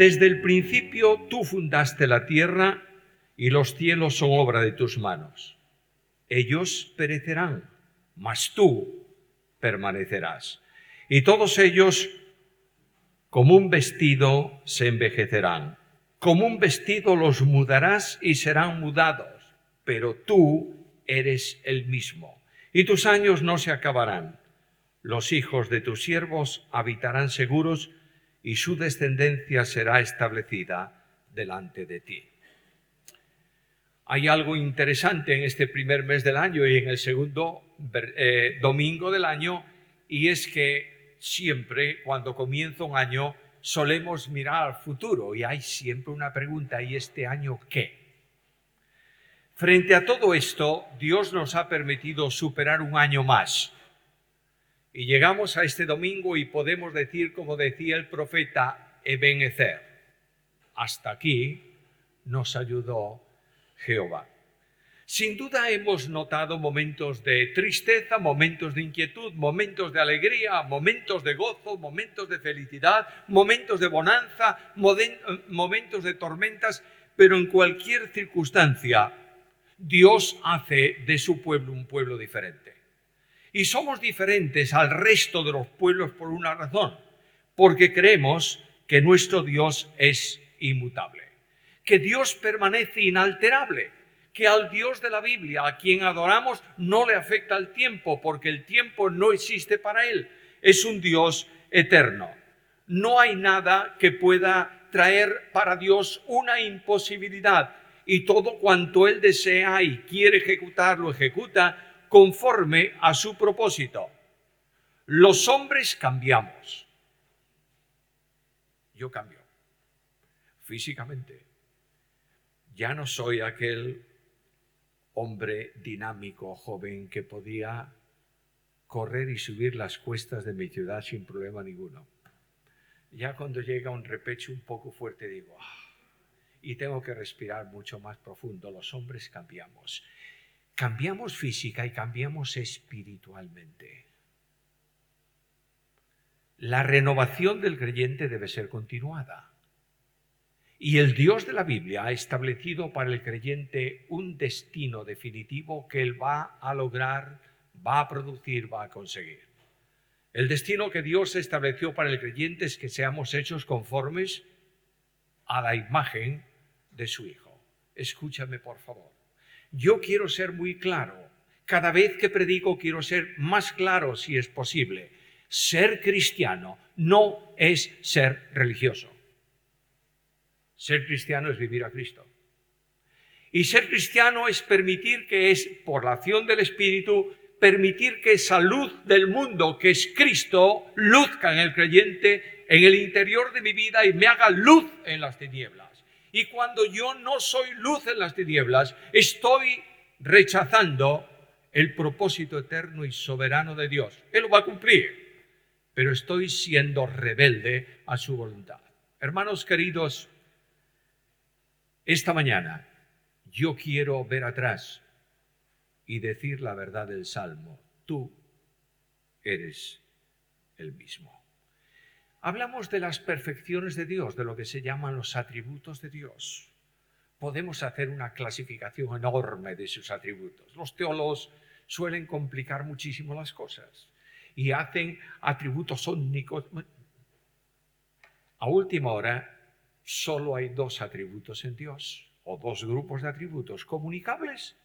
desde el principio tú fundaste la tierra y los cielos son obra de tus manos. Ellos perecerán, mas tú permanecerás. Y todos ellos, como un vestido, se envejecerán. Como un vestido los mudarás y serán mudados, pero tú eres el mismo. Y tus años no se acabarán. Los hijos de tus siervos habitarán seguros y su descendencia será establecida delante de ti. Hay algo interesante en este primer mes del año y en el segundo eh, domingo del año, y es que siempre cuando comienza un año solemos mirar al futuro y hay siempre una pregunta, ¿y este año qué? Frente a todo esto, Dios nos ha permitido superar un año más y llegamos a este domingo y podemos decir, como decía el profeta Ebenezer, hasta aquí nos ayudó Jehová. Sin duda hemos notado momentos de tristeza, momentos de inquietud, momentos de alegría, momentos de gozo, momentos de felicidad, momentos de bonanza, momentos de tormentas, pero en cualquier circunstancia Dios hace de su pueblo un pueblo diferente. Y somos diferentes al resto de los pueblos por una razón, porque creemos que nuestro Dios es inmutable, que Dios permanece inalterable, que al Dios de la Biblia, a quien adoramos, no le afecta el tiempo, porque el tiempo no existe para Él, es un Dios eterno. No hay nada que pueda traer para Dios una imposibilidad y todo cuanto Él desea y quiere ejecutar, lo ejecuta conforme a su propósito. Los hombres cambiamos. Yo cambio físicamente. Ya no soy aquel hombre dinámico, joven, que podía correr y subir las cuestas de mi ciudad sin problema ninguno. Ya cuando llega un repecho un poco fuerte digo, ah", y tengo que respirar mucho más profundo. Los hombres cambiamos. Cambiamos física y cambiamos espiritualmente. La renovación del creyente debe ser continuada. Y el Dios de la Biblia ha establecido para el creyente un destino definitivo que él va a lograr, va a producir, va a conseguir. El destino que Dios estableció para el creyente es que seamos hechos conformes a la imagen de su Hijo. Escúchame, por favor. Yo quiero ser muy claro. Cada vez que predico quiero ser más claro si es posible. Ser cristiano no es ser religioso. Ser cristiano es vivir a Cristo. Y ser cristiano es permitir que es, por la acción del Espíritu, permitir que esa luz del mundo, que es Cristo, luzca en el creyente, en el interior de mi vida y me haga luz en las tinieblas. Y cuando yo no soy luz en las tinieblas, estoy rechazando el propósito eterno y soberano de Dios. Él lo va a cumplir, pero estoy siendo rebelde a su voluntad. Hermanos queridos, esta mañana yo quiero ver atrás y decir la verdad del Salmo. Tú eres el mismo. Hablamos de las perfecciones de Dios, de lo que se llaman los atributos de Dios. Podemos hacer una clasificación enorme de sus atributos. Los teólogos suelen complicar muchísimo las cosas y hacen atributos ómnicos. A última hora, solo hay dos atributos en Dios, o dos grupos de atributos, comunicables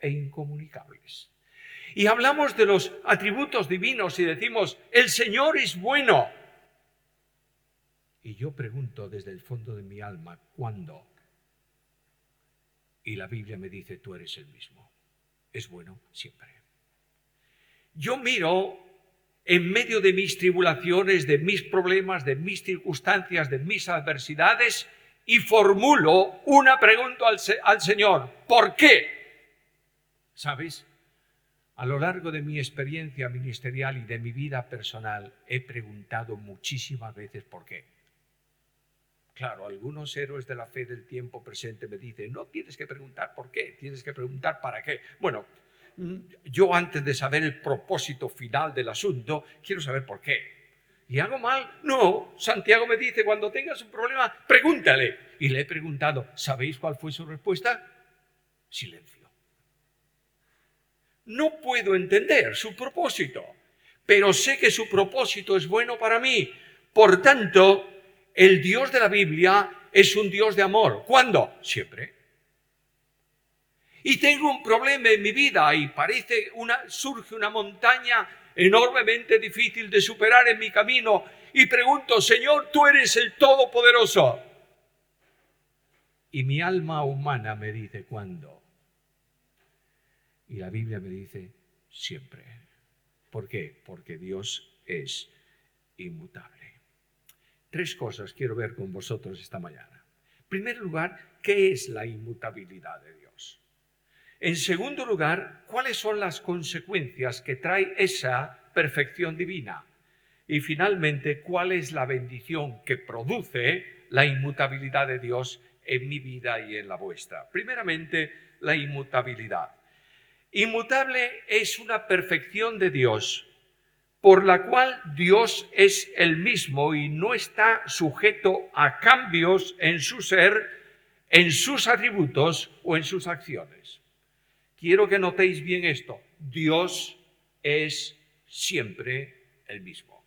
e incomunicables. Y hablamos de los atributos divinos y decimos, el Señor es bueno. Y yo pregunto desde el fondo de mi alma, ¿cuándo? Y la Biblia me dice, tú eres el mismo. Es bueno siempre. Yo miro en medio de mis tribulaciones, de mis problemas, de mis circunstancias, de mis adversidades, y formulo una pregunta al, al Señor. ¿Por qué? ¿Sabes? A lo largo de mi experiencia ministerial y de mi vida personal he preguntado muchísimas veces por qué. Claro, algunos héroes de la fe del tiempo presente me dicen, no tienes que preguntar por qué, tienes que preguntar para qué. Bueno, mm, yo antes de saber el propósito final del asunto, quiero saber por qué. ¿Y hago mal? No. Santiago me dice, cuando tengas un problema, pregúntale. Y le he preguntado, ¿sabéis cuál fue su respuesta? Silencio. No puedo entender su propósito, pero sé que su propósito es bueno para mí. Por tanto, el Dios de la Biblia es un Dios de amor. ¿Cuándo? Siempre. Y tengo un problema en mi vida y parece surge una montaña enormemente difícil de superar en mi camino y pregunto, Señor, tú eres el Todopoderoso. Y mi alma humana me dice, ¿cuándo? Y la Biblia me dice, siempre. ¿Por qué? Porque Dios es inmutable. Tres cosas quiero ver con vosotros esta mañana. En primer lugar, ¿qué es la inmutabilidad de Dios? En segundo lugar, ¿cuáles son las consecuencias que trae esa perfección divina? Y finalmente, ¿cuál es la bendición que produce la inmutabilidad de Dios en mi vida y en la vuestra? Primeramente, la inmutabilidad. Inmutable es una perfección de Dios por la cual Dios es el mismo y no está sujeto a cambios en su ser, en sus atributos o en sus acciones. Quiero que notéis bien esto. Dios es siempre el mismo.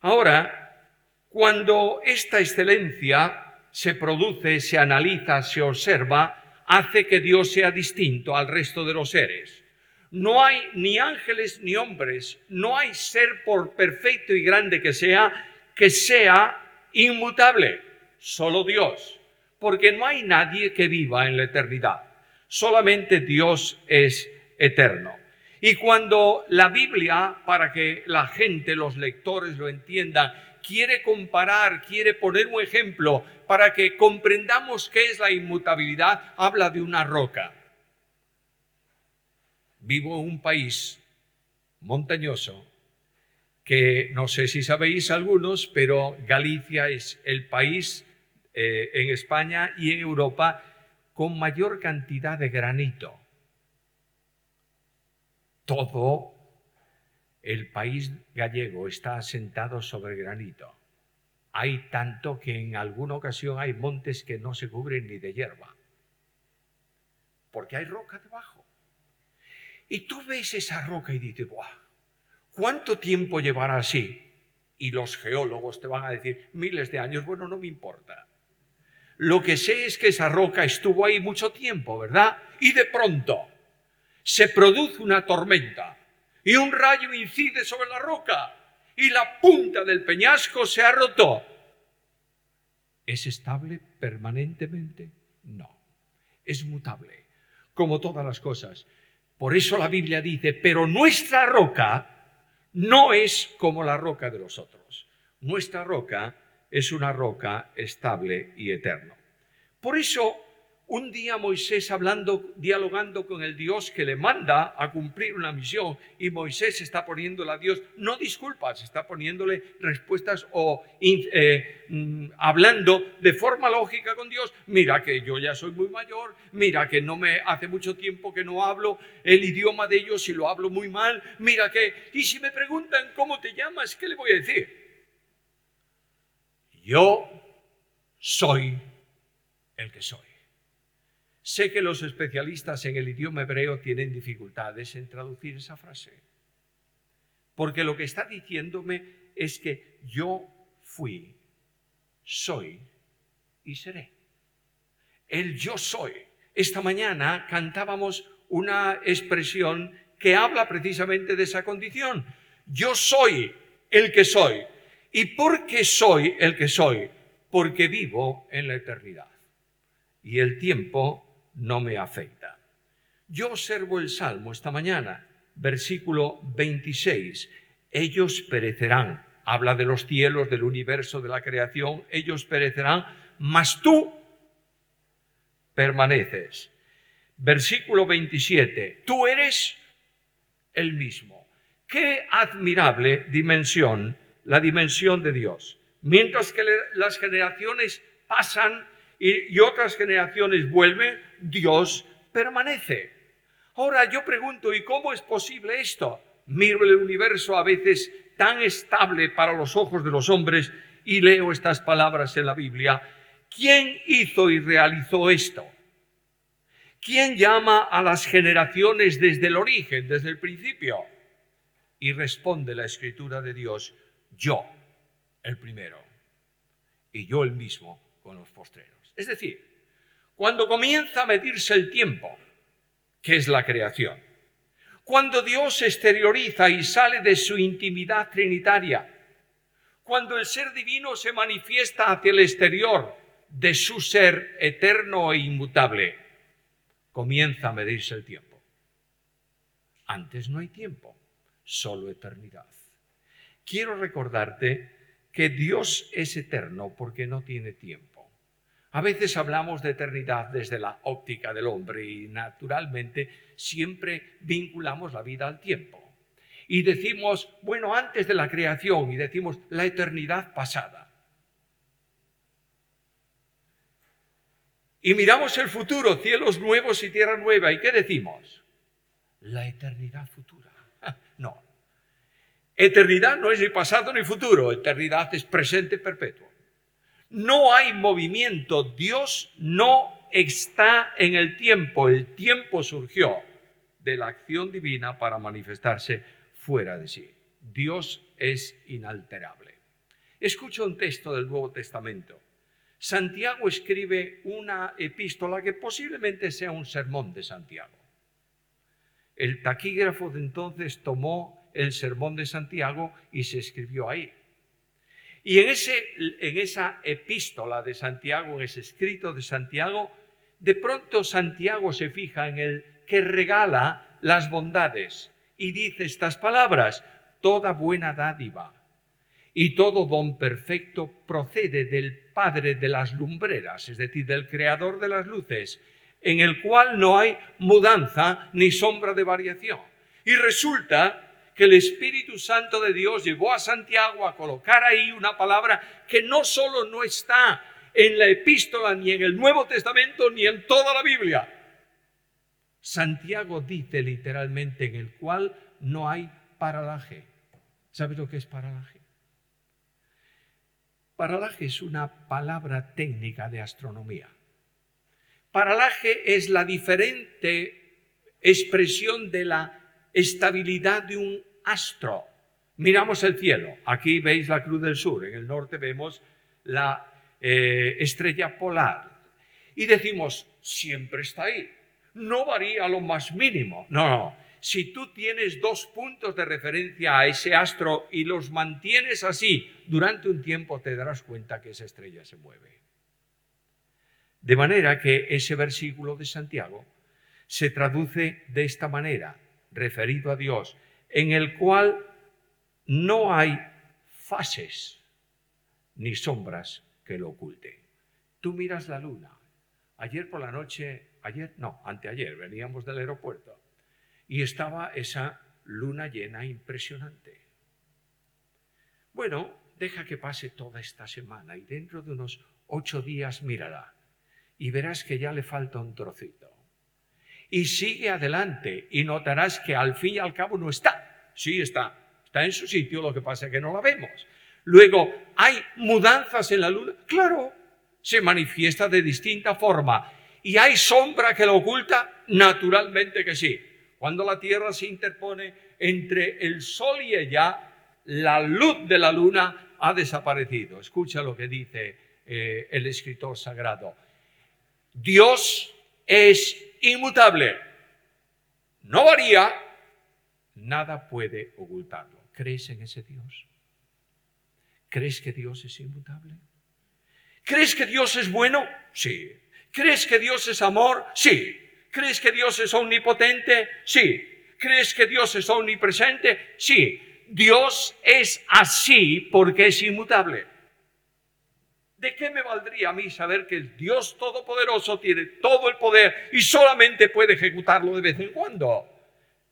Ahora, cuando esta excelencia se produce, se analiza, se observa, hace que Dios sea distinto al resto de los seres no hay ni ángeles ni hombres, no hay ser por perfecto y grande que sea, que sea inmutable, solo Dios, porque no hay nadie que viva en la eternidad, solamente Dios es eterno. Y cuando la Biblia, para que la gente, los lectores lo entiendan, quiere comparar, quiere poner un ejemplo para que comprendamos qué es la inmutabilidad, habla de una roca vivo en un país montañoso que no sé si sabéis algunos, pero Galicia es el país eh, en España y en Europa con mayor cantidad de granito. Todo el país gallego está asentado sobre granito. Hay tanto que en alguna ocasión hay montes que no se cubren ni de hierba, porque hay roca debajo. Y tú ves esa roca y dices, ¡buah! ¿Cuánto tiempo llevará así? Y los geólogos te van a decir, miles de años, bueno, no me importa. Lo que sé es que esa roca estuvo ahí mucho tiempo, ¿verdad? Y de pronto se produce una tormenta y un rayo incide sobre la roca y la punta del peñasco se ha roto. ¿Es estable permanentemente? No. Es mutable, como todas las cosas. Por eso la Biblia dice, pero nuestra roca no es como la roca de los otros. Nuestra roca es una roca estable y eterna. Por eso un día Moisés hablando, dialogando con el Dios que le manda a cumplir una misión y Moisés está poniéndole a Dios, no disculpas, está poniéndole respuestas o eh, mm, hablando de forma lógica con Dios. Mira que yo ya soy muy mayor, mira que no me hace mucho tiempo que no hablo el idioma de ellos y lo hablo muy mal, mira que, y si me preguntan cómo te llamas, ¿qué le voy a decir? Yo soy el que soy. Sé que los especialistas en el idioma hebreo tienen dificultades en traducir esa frase, porque lo que está diciéndome es que yo fui, soy y seré. El yo soy. Esta mañana cantábamos una expresión que habla precisamente de esa condición. Yo soy el que soy. ¿Y por qué soy el que soy? Porque vivo en la eternidad. Y el tiempo no me afecta. Yo observo el Salmo esta mañana, versículo 26. Ellos perecerán. Habla de los cielos, del universo, de la creación. Ellos perecerán, mas tú permaneces. Versículo 27. Tú eres el mismo. Qué admirable dimensión, la dimensión de Dios. Mientras que las generaciones pasan y, otras generaciones vuelven, Dios permanece. Ahora yo pregunto, ¿y cómo es posible esto? Miro el universo a veces tan estable para los ojos de los hombres, y leo estas palabras en la Biblia, ¿quién hizo y realizó esto? ¿Quién llama a las generaciones desde el origen, desde el principio? Y responde la escritura de Dios, yo, el primero, y yo el mismo con los postreros. Es decir, cuando comienza a medirse el tiempo, que es la creación, cuando Dios se exterioriza y sale de su intimidad trinitaria, cuando el ser divino se manifiesta hacia el exterior de su ser eterno e inmutable, comienza a medirse el tiempo. Antes no hay tiempo, solo eternidad. Quiero recordarte que Dios es eterno porque no tiene tiempo. A veces hablamos de eternidad desde la óptica del hombre y naturalmente siempre vinculamos la vida al tiempo. Y decimos, bueno, antes de la creación y decimos la eternidad pasada. Y miramos el futuro, cielos nuevos y tierra nueva. ¿Y qué decimos? La eternidad futura. No, Eternidad no es ni pasado ni futuro, eternidad es presente perpetuo. No hay movimiento, Dios no está en el tiempo, el tiempo surgió de la acción divina para manifestarse fuera de sí. Dios es inalterable. Escucha un texto del Nuevo Testamento. Santiago escribe una epístola que posiblemente sea un sermón de Santiago. El taquígrafo de entonces tomó el sermón de Santiago y se escribió ahí. Y en, ese, en esa epístola de Santiago, en ese escrito de Santiago, de pronto Santiago se fija en el que regala las bondades y dice estas palabras, toda buena dádiva y todo don perfecto procede del Padre de las lumbreras, es decir, del Creador de las luces, en el cual no hay mudanza ni sombra de variación. Y resulta que el Espíritu Santo de Dios llevó a Santiago a colocar ahí una palabra que no solo no está en la epístola, ni en el Nuevo Testamento, ni en toda la Biblia. Santiago dice literalmente en el cual no hay paralaje. ¿Sabes lo que es paralaje? Paralaje es una palabra técnica de astronomía. Paralaje es la diferente expresión de la estabilidad de un astro. Miramos el cielo. Aquí veis la Cruz del Sur. En el norte vemos la eh, estrella polar. Y decimos, siempre está ahí. No varía lo más mínimo. No, no. Si tú tienes dos puntos de referencia a ese astro y los mantienes así durante un tiempo, te darás cuenta que esa estrella se mueve. De manera que ese versículo de Santiago se traduce de esta manera referido a Dios, en el cual no hay fases ni sombras que lo oculten. Tú miras la luna. Ayer por la noche, ayer, no, anteayer, veníamos del aeropuerto y estaba esa luna llena impresionante. Bueno, deja que pase toda esta semana y dentro de unos ocho días mírala y verás que ya le falta un trocito y sigue adelante y notarás que al fin y al cabo no está. Sí está, está en su sitio, lo que pasa es que no la vemos. Luego, ¿hay mudanzas en la luna? Claro, se manifiesta de distinta forma. ¿Y hay sombra que la oculta? Naturalmente que sí. Cuando la Tierra se interpone entre el Sol y ella, la luz de la luna ha desaparecido. Escucha lo que dice eh, el escritor sagrado. Dios es inmutable. No varía, nada puede ocultarlo. ¿Crees en ese Dios? ¿Crees que Dios es inmutable? ¿Crees que Dios es bueno? Sí. ¿Crees que Dios es amor? Sí. ¿Crees que Dios es omnipotente? Sí. ¿Crees que Dios es omnipresente? Sí. Dios es así porque es inmutable. ¿De qué me valdría a mí saber que el Dios Todopoderoso tiene todo el poder y solamente puede ejecutarlo de vez en cuando?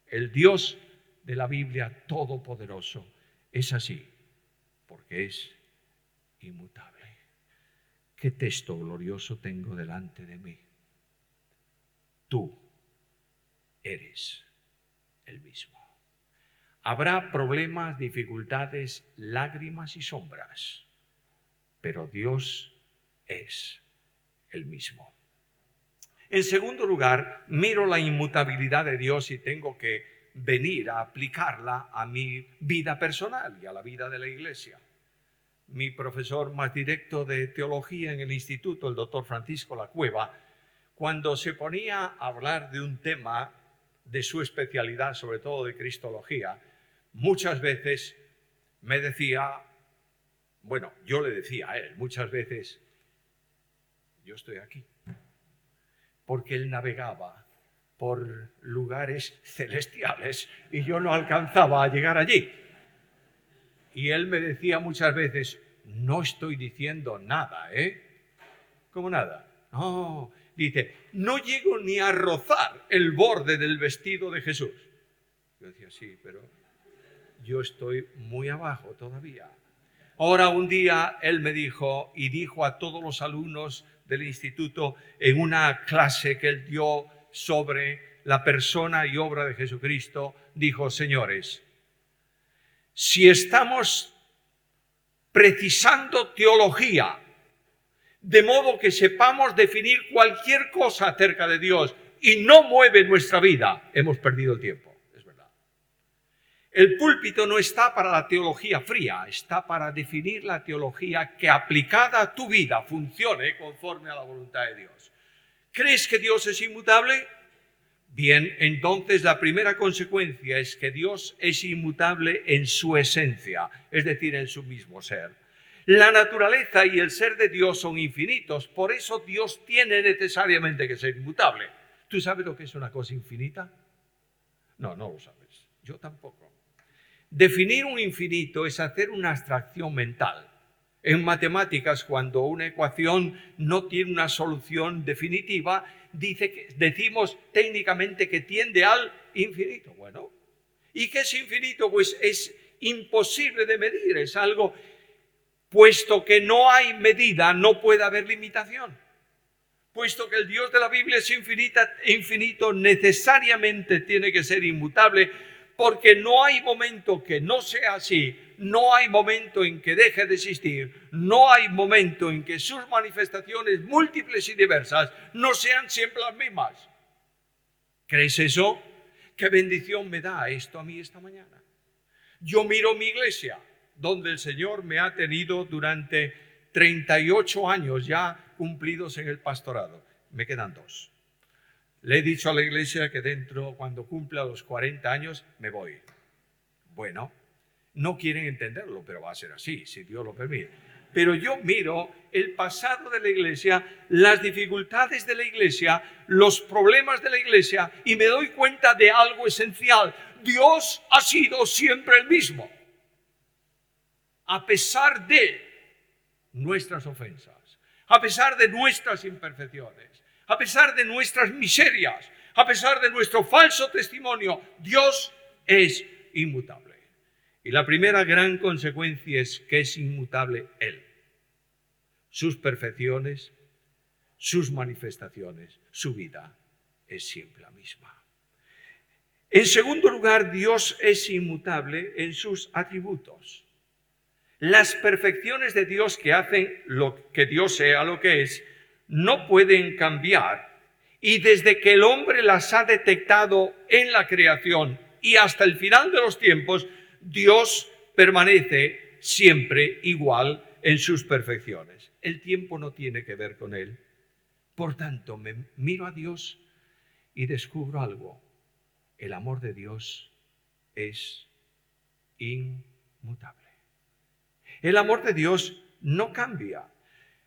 El Dios de la Biblia Todopoderoso es así, porque es inmutable. ¿Qué texto glorioso tengo delante de mí? Tú eres el mismo. Habrá problemas, dificultades, lágrimas y sombras, pero Dios es el mismo. En segundo lugar, miro la inmutabilidad de Dios y tengo que venir a aplicarla a mi vida personal y a la vida de la iglesia. Mi profesor más directo de teología en el instituto, el doctor Francisco La Cueva, cuando se ponía a hablar de un tema de su especialidad, sobre todo de cristología, muchas veces me decía, bueno, yo le decía a él muchas veces, yo estoy aquí, porque él navegaba por lugares celestiales y yo no alcanzaba a llegar allí. Y él me decía muchas veces, no estoy diciendo nada, ¿eh? ¿Cómo nada? No, dice, no llego ni a rozar el borde del vestido de Jesús. Yo decía, sí, pero yo estoy muy abajo todavía. Ahora un día él me dijo y dijo a todos los alumnos del instituto en una clase que él dio sobre la persona y obra de Jesucristo, dijo, señores, si estamos precisando teología, de modo que sepamos definir cualquier cosa acerca de Dios y no mueve nuestra vida, hemos perdido el tiempo. El púlpito no está para la teología fría, está para definir la teología que aplicada a tu vida funcione conforme a la voluntad de Dios. ¿Crees que Dios es inmutable? Bien, entonces la primera consecuencia es que Dios es inmutable en su esencia, es decir, en su mismo ser. La naturaleza y el ser de Dios son infinitos, por eso Dios tiene necesariamente que ser inmutable. ¿Tú sabes lo que es una cosa infinita? No, no lo sabes. Yo tampoco. Definir un infinito es hacer una abstracción mental. En matemáticas, cuando una ecuación no tiene una solución definitiva, decimos técnicamente que tiende al infinito. Bueno, ¿y qué es infinito? Pues es imposible de medir, es algo, puesto que no hay medida, no puede haber limitación. Puesto que el Dios de la Biblia es infinito, necesariamente tiene que ser inmutable, porque no hay momento que no sea así, no hay momento en que deje de existir, no hay momento en que sus manifestaciones múltiples y diversas no sean siempre las mismas. ¿Crees eso? ¿Qué bendición me da esto a mí esta mañana? Yo miro mi iglesia, donde el Señor me ha tenido durante 38 años ya cumplidos en el pastorado. Me quedan dos. Le he dicho a la iglesia que dentro, cuando cumpla los 40 años, me voy. Bueno, no quieren entenderlo, pero va a ser así, si Dios lo permite. Pero yo miro el pasado de la iglesia, las dificultades de la iglesia, los problemas de la iglesia y me doy cuenta de algo esencial. Dios ha sido siempre el mismo. A pesar de nuestras ofensas, a pesar de nuestras imperfecciones, a pesar de nuestras miserias, a pesar de nuestro falso testimonio, Dios es inmutable. Y la primera gran consecuencia es que es inmutable Él. Sus perfecciones, sus manifestaciones, su vida es siempre la misma. En segundo lugar, Dios es inmutable en sus atributos. Las perfecciones de Dios que hacen lo que Dios sea lo que es, no pueden cambiar. Y desde que el hombre las ha detectado en la creación y hasta el final de los tiempos, Dios permanece siempre igual en sus perfecciones. El tiempo no tiene que ver con él. Por tanto, me miro a Dios y descubro algo. El amor de Dios es inmutable. El amor de Dios no cambia.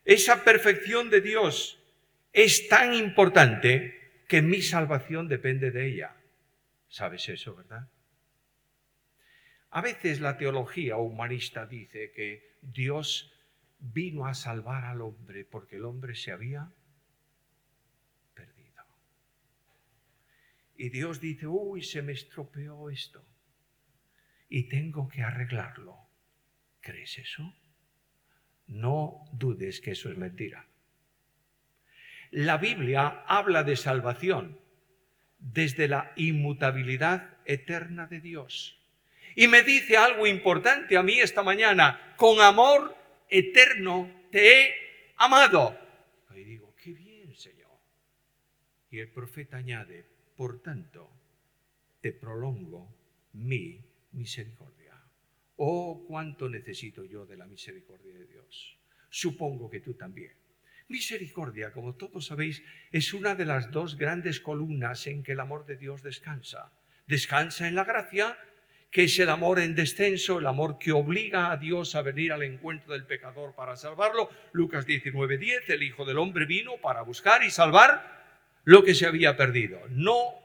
Esa perfección de Dios es tan importante que mi salvación depende de ella. ¿Sabes eso, verdad? A veces la teología humanista dice que Dios vino a salvar al hombre porque el hombre se había perdido. Y Dios dice, uy, se me estropeó esto y tengo que arreglarlo. ¿Crees eso? No dudes que eso es mentira. La Biblia habla de salvación desde la inmutabilidad eterna de Dios. Y me dice algo importante a mí esta mañana, con amor eterno te he amado. Y digo, qué bien, Señor. Y el profeta añade, por tanto, te prolongo mi misericordia. Oh, cuánto necesito yo de la misericordia de Dios. Supongo que tú también. Misericordia, como todos sabéis, es una de las dos grandes columnas en que el amor de Dios descansa. Descansa en la gracia, que es el amor en descenso, el amor que obliga a Dios a venir al encuentro del pecador para salvarlo. Lucas 19:10, el Hijo del Hombre vino para buscar y salvar lo que se había perdido. No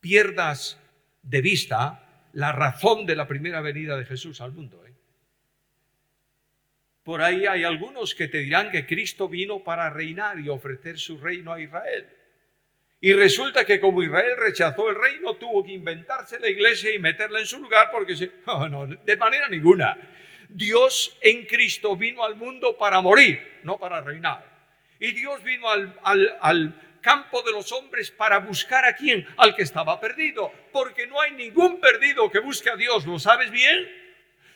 pierdas de vista la razón de la primera venida de Jesús al mundo. ¿eh? Por ahí hay algunos que te dirán que Cristo vino para reinar y ofrecer su reino a Israel. Y resulta que como Israel rechazó el reino, tuvo que inventarse la iglesia y meterla en su lugar porque se... No, no, de manera ninguna. Dios en Cristo vino al mundo para morir, no para reinar. Y Dios vino al, al, al campo de los hombres para buscar a quién, al que estaba perdido, porque no hay ningún perdido que busque a Dios, ¿lo sabes bien?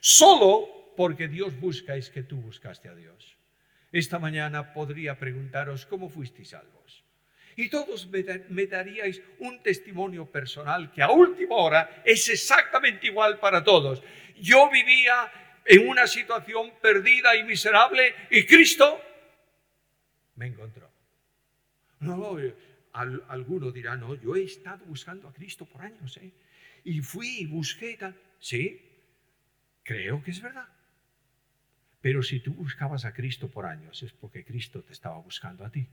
Solo porque Dios busca es que tú buscaste a Dios. Esta mañana podría preguntaros cómo fuisteis salvos. Y todos me, daríais un testimonio personal que a última hora es exactamente igual para todos. Yo vivía en una situación perdida y miserable y Cristo me encontró. No, alguno dirá, no, yo he estado buscando a Cristo por años, ¿eh? Y fui y busqué tal. Sí, creo que es verdad. Pero si tú buscabas a Cristo por años es porque Cristo te estaba buscando a ti.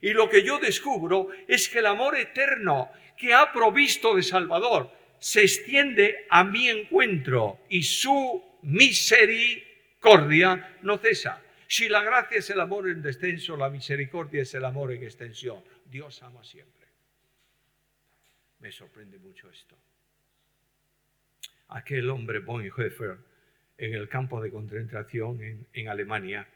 Y lo que yo descubro es que el amor eterno que ha provisto de Salvador se extiende a mi encuentro y su misericordia no cesa. Si la gracia es el amor en descenso, la misericordia es el amor en extensión. Dios ama siempre. Me sorprende mucho esto. Aquel hombre Bonhoeffer en el campo de concentración en, Alemania,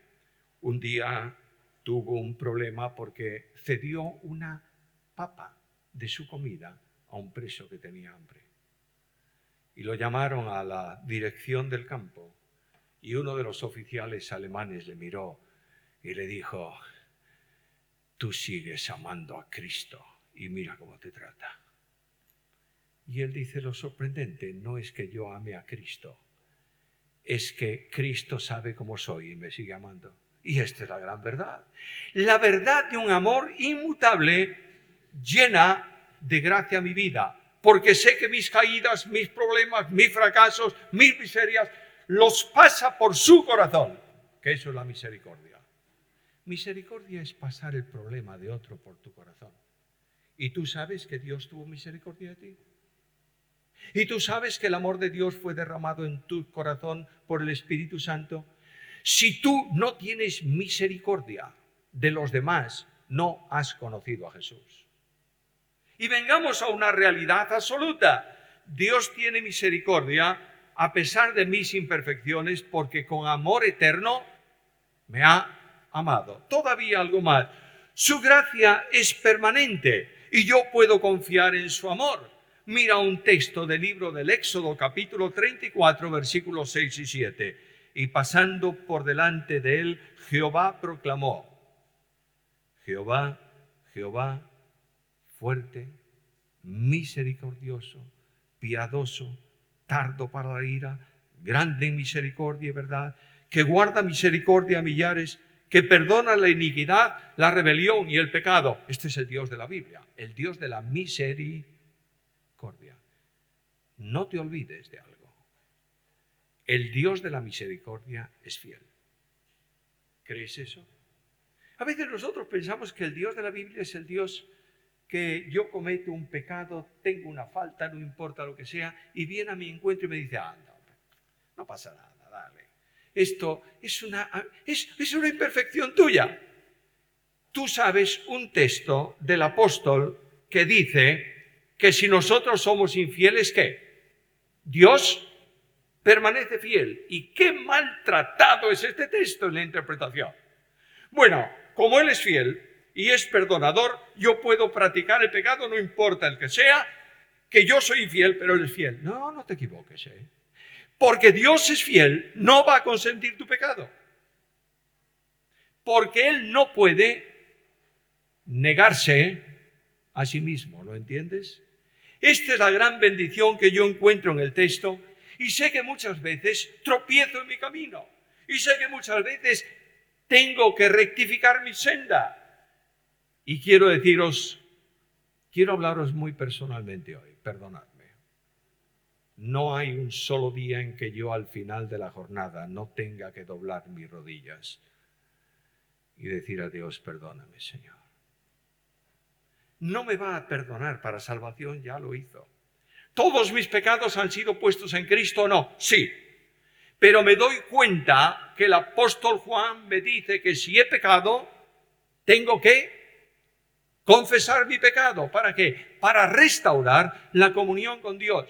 un día tuvo un problema porque cedió una papa de su comida a un preso que tenía hambre. Y lo llamaron a la dirección del campo y uno de los oficiales alemanes le miró y le dijo, tú sigues amando a Cristo y mira cómo te trata. Y él dice, lo sorprendente no es que yo ame a Cristo, es que Cristo sabe cómo soy y me sigue amando. Y esta es la gran verdad. La verdad de un amor inmutable llena de gracia mi vida, porque sé que mis caídas, mis problemas, mis fracasos, mis miserias, los pasa por su corazón, que eso es la misericordia. Misericordia es pasar el problema de otro por tu corazón. ¿Y tú sabes que Dios tuvo misericordia de ti? Y tú sabes que el amor de Dios fue derramado en tu corazón por el Espíritu Santo. Si tú no tienes misericordia de los demás, no has conocido a Jesús. Y vengamos a una realidad absoluta. Dios tiene misericordia a pesar de mis imperfecciones porque con amor eterno me ha amado. Todavía algo más. Su gracia es permanente y yo puedo confiar en su amor mira un texto del libro del Éxodo capítulo 34 versículos 6 y 7. Y pasando por delante de él, Jehová proclamó, Jehová, Jehová, fuerte, misericordioso, piadoso, tardo para la ira, grande en misericordia y verdad, que guarda misericordia a millares, que perdona la iniquidad, la rebelión y el pecado. Este es el Dios de la Biblia, el Dios de la misericordia no te olvides de algo. El Dios de la misericordia es fiel. ¿Crees eso? A veces nosotros pensamos que el Dios de la Biblia es el Dios que yo cometo un pecado, tengo una falta, no importa lo que sea, y viene a mi encuentro y me dice, anda, no pasa nada, dale. Esto es una, es, es una imperfección tuya. Tú sabes un texto del apóstol que dice que si nosotros somos infieles, ¿qué? Dios permanece fiel. ¿Y qué maltratado es este texto en la interpretación? Bueno, como Él es fiel y es perdonador, yo puedo practicar el pecado, no importa el que sea, que yo soy infiel, pero él es fiel. No, no te equivoques. ¿eh? Porque Dios es fiel, no va a consentir tu pecado. Porque Él no puede negarse a sí mismo, ¿lo entiendes? Esta es la gran bendición que yo encuentro en el texto y sé que muchas veces tropiezo en mi camino y sé que muchas veces tengo que rectificar mi senda. Y quiero deciros, quiero hablaros muy personalmente hoy perdonadme. No hay un solo día en que yo al final de la jornada no tenga que doblar mis rodillas y decir a Dios, perdóname, Señor. No me va a perdonar para salvación, ya lo hizo. ¿Todos mis pecados han sido puestos en Cristo? No, sí. Pero me doy cuenta que el apóstol Juan me dice que si he pecado, tengo que confesar mi pecado. ¿Para qué? Para restaurar la comunión con Dios.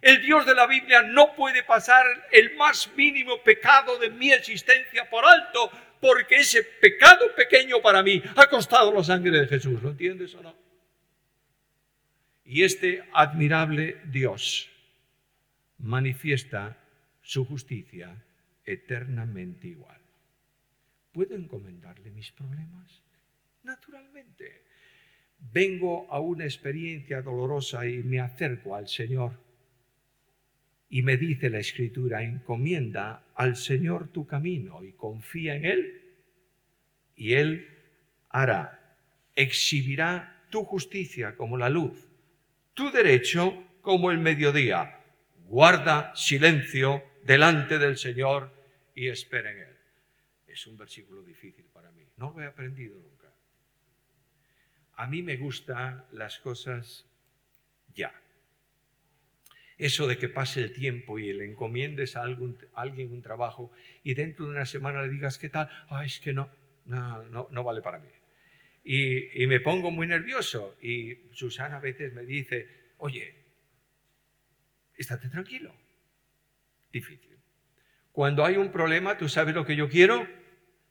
El Dios de la Biblia no puede pasar el más mínimo pecado de mi existencia por alto, porque ese pecado pequeño para mí ha costado la sangre de Jesús. ¿Lo entiendes o no? Y este admirable Dios manifiesta su justicia eternamente igual. ¿Puedo encomendarle mis problemas? Naturalmente vengo a una experiencia dolorosa y me acerco al Señor. Y me dice la Escritura, encomienda al Señor tu camino y confía en Él, y Él hará, exhibirá tu justicia como la luz, tu derecho como el mediodía. Guarda silencio delante del Señor y espera en Él. Es un versículo difícil para mí, no lo he aprendido a mí me gustan las cosas ya. Eso de que pase el tiempo y le encomiendes a, alguien un trabajo y dentro de una semana le digas, ¿qué tal? Ah, es que no, no, no, vale para mí. Y, y me pongo muy nervioso y Susana a veces me dice, oye, estate tranquilo. Difícil. Cuando hay un problema, tú sabes lo que yo quiero,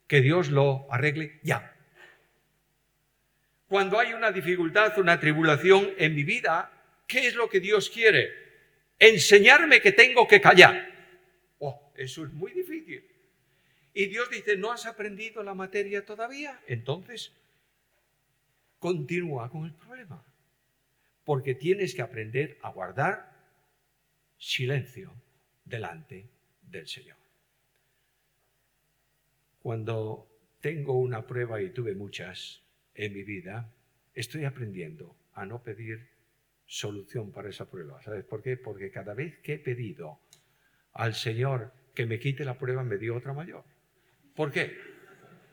que Dios lo arregle ya cuando hay una dificultad, una tribulación en mi vida, ¿qué es lo que Dios quiere? Enseñarme que tengo que callar. Oh, eso es muy difícil. Y Dios dice, ¿no has aprendido la materia todavía? Entonces, continúa con el problema. Porque tienes que aprender a guardar silencio delante del Señor. Cuando tengo una prueba y tuve muchas, en mi vida, estoy aprendiendo a no pedir solución para esa prueba. ¿Sabes por qué? Porque cada vez que he pedido al Señor que me quite la prueba, me dio otra mayor. ¿Por qué?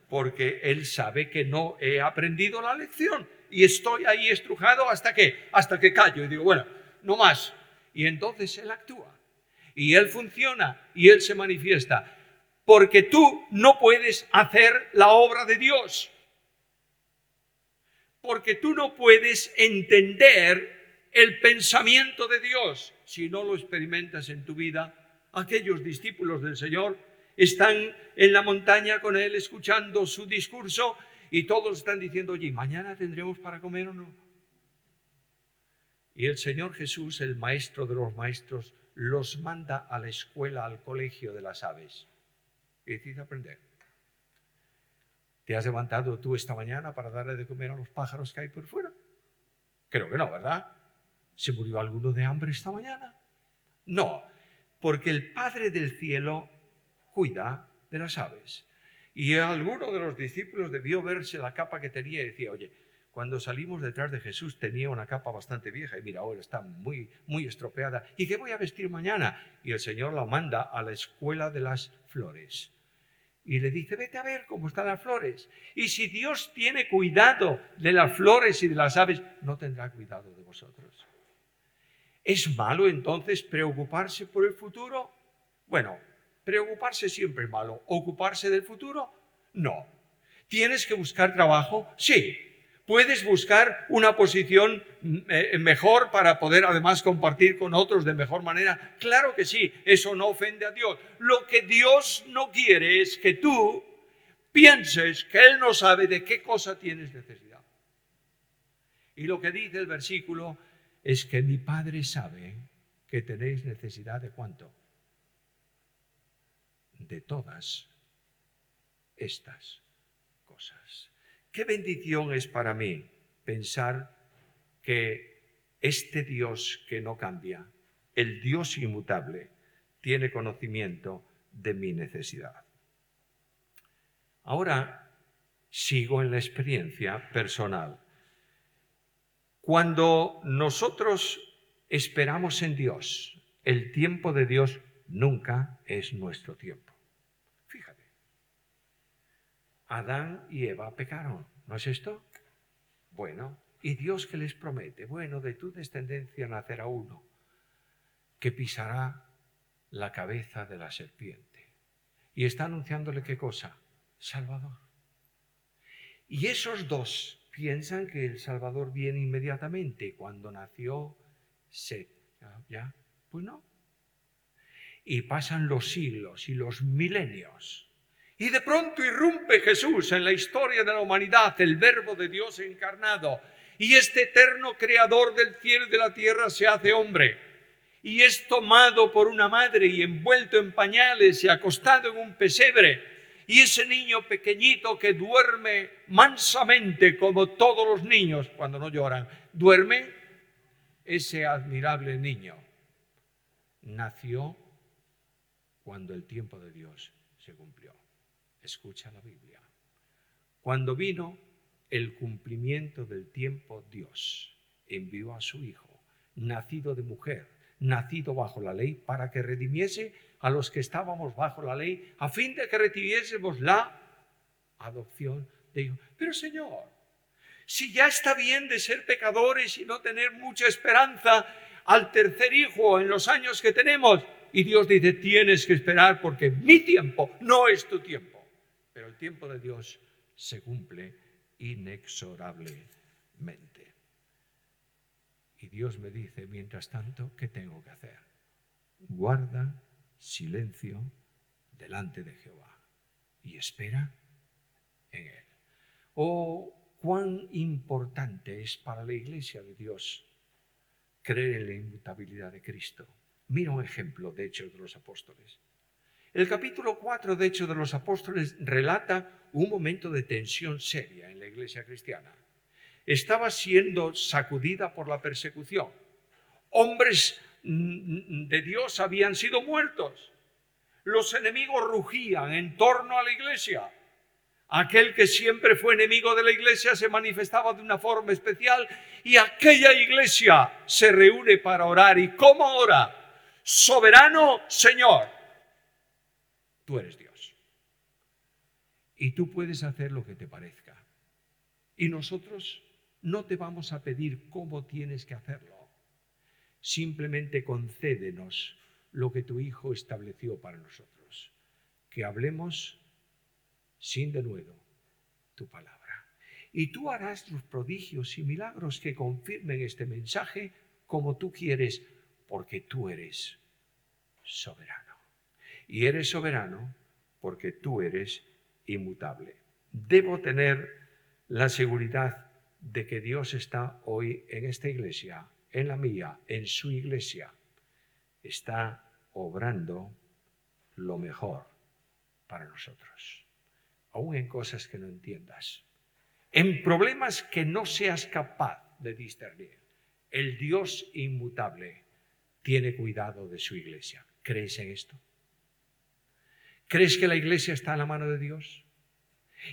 Porque Él sabe que no he aprendido la lección y estoy ahí estrujado hasta que, hasta que callo y digo, bueno, no más. Y entonces Él actúa y Él funciona y Él se manifiesta. Porque tú no puedes hacer la obra de Dios porque tú no puedes entender el pensamiento de Dios si no lo experimentas en tu vida. Aquellos discípulos del Señor están en la montaña con Él escuchando su discurso y todos están diciendo, oye, ¿mañana tendremos para comer o no? Y el Señor Jesús, el maestro de los maestros, los manda a la escuela, al colegio de las aves. Y decide aprender. ¿Te has levantado tú esta mañana para darle de comer a los pájaros que hay por fuera? Creo que no, ¿verdad? ¿Se murió alguno de hambre esta mañana? No, porque el Padre del cielo cuida de las aves. Y alguno de los discípulos debió verse la capa que tenía y decía, oye, cuando salimos detrás de Jesús tenía una capa bastante vieja y mira, ahora está muy, muy estropeada. ¿Y qué voy a vestir mañana? Y el Señor la manda a la escuela de las flores y le dice, vete a ver cómo están las flores. Y si Dios tiene cuidado de las flores y de las aves, no tendrá cuidado de vosotros. ¿Es malo entonces preocuparse por el futuro? Bueno, preocuparse siempre es malo. ¿Ocuparse del futuro? No. ¿Tienes que buscar trabajo? Sí. ¿Puedes buscar una posición eh, mejor para poder además compartir con otros de mejor manera? Claro que sí, eso no ofende a Dios. Lo que Dios no quiere es que tú pienses que Él no sabe de qué cosa tienes necesidad. Y lo que dice el versículo es que mi Padre sabe que tenéis necesidad de cuánto? De todas estas cosas. Qué bendición es para mí pensar que este Dios que no cambia, el Dios inmutable, tiene conocimiento de mi necesidad. Ahora sigo en la experiencia personal. Cuando nosotros esperamos en Dios, el tiempo de Dios nunca es nuestro tiempo. Fíjate. Adán y Eva pecaron, ¿no es esto? Bueno, ¿y Dios qué les promete? Bueno, de tu descendencia nacerá uno que pisará la cabeza de la serpiente. Y está anunciándole qué cosa? Salvador. Y esos dos piensan que el Salvador viene inmediatamente cuando nació Set. ¿Ya? Pues no. Y pasan los siglos y los milenios. Y de pronto irrumpe Jesús en la historia de la humanidad, el verbo de Dios encarnado. Y este eterno creador del cielo y de la tierra se hace hombre y es tomado por una madre y envuelto en pañales y acostado en un pesebre. Y ese niño pequeñito que duerme mansamente como todos los niños cuando no lloran, duerme, ese admirable niño nació cuando el tiempo de Dios se cumplió. Escucha la Biblia. Cuando vino el cumplimiento del tiempo, Dios envió a su Hijo, nacido de mujer, nacido bajo la ley, para que redimiese a los que estábamos bajo la ley, a fin de que recibiésemos la adopción de hijos. Pero Señor, si ya está bien de ser pecadores y no tener mucha esperanza al tercer hijo en los años que tenemos, y Dios dice, tienes que esperar porque mi tiempo no es tu tiempo, pero el tiempo de Dios se cumple inexorablemente. Y Dios me dice, mientras tanto, ¿qué tengo que hacer? Guarda silencio delante de Jehová y espera en Él. Oh, cuán importante es para la iglesia de Dios creer en la inmutabilidad de Cristo. Mira un ejemplo de Hechos de los Apóstoles. El capítulo 4 de Hechos de los Apóstoles relata un momento de tensión seria en la iglesia cristiana estaba siendo sacudida por la persecución. Hombres de Dios habían sido muertos. Los enemigos rugían en torno a la iglesia. Aquel que siempre fue enemigo de la iglesia se manifestaba de una forma especial y aquella iglesia se reúne para orar. ¿Y cómo ora? Soberano Señor, tú eres Dios. Y tú puedes hacer lo que te parezca. Y nosotros no te vamos a pedir cómo tienes que hacerlo. Simplemente concédenos lo que tu Hijo estableció para nosotros. Que hablemos sin denuedo tu palabra. Y tú harás los prodigios y milagros que confirmen este mensaje como tú quieres, porque tú eres soberano. Y eres soberano porque tú eres inmutable. Debo tener la seguridad de que Dios está hoy en esta iglesia, en la mía, en su iglesia, está obrando lo mejor para nosotros, aún en cosas que no entiendas, en problemas que no seas capaz de discernir. El Dios inmutable tiene cuidado de su iglesia. ¿Crees en esto? ¿Crees que la iglesia está en la mano de Dios?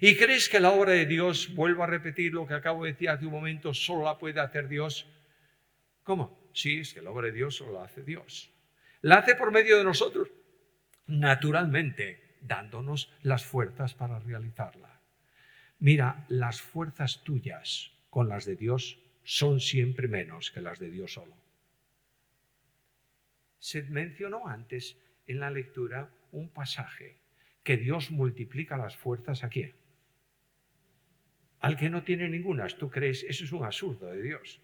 ¿Y crees que la obra de Dios, vuelvo a repetir lo que acabo de decir hace un momento, solo la puede hacer Dios? ¿Cómo? Sí, es que la obra de Dios solo la hace Dios. La hace por medio de nosotros, naturalmente, dándonos las fuerzas para realizarla. Mira, las fuerzas tuyas con las de Dios son siempre menos que las de Dios solo. Se mencionó antes en la lectura un pasaje que Dios multiplica las fuerzas a quién? Al que no tiene ninguna. ¿Tú crees? Eso es un absurdo de Dios.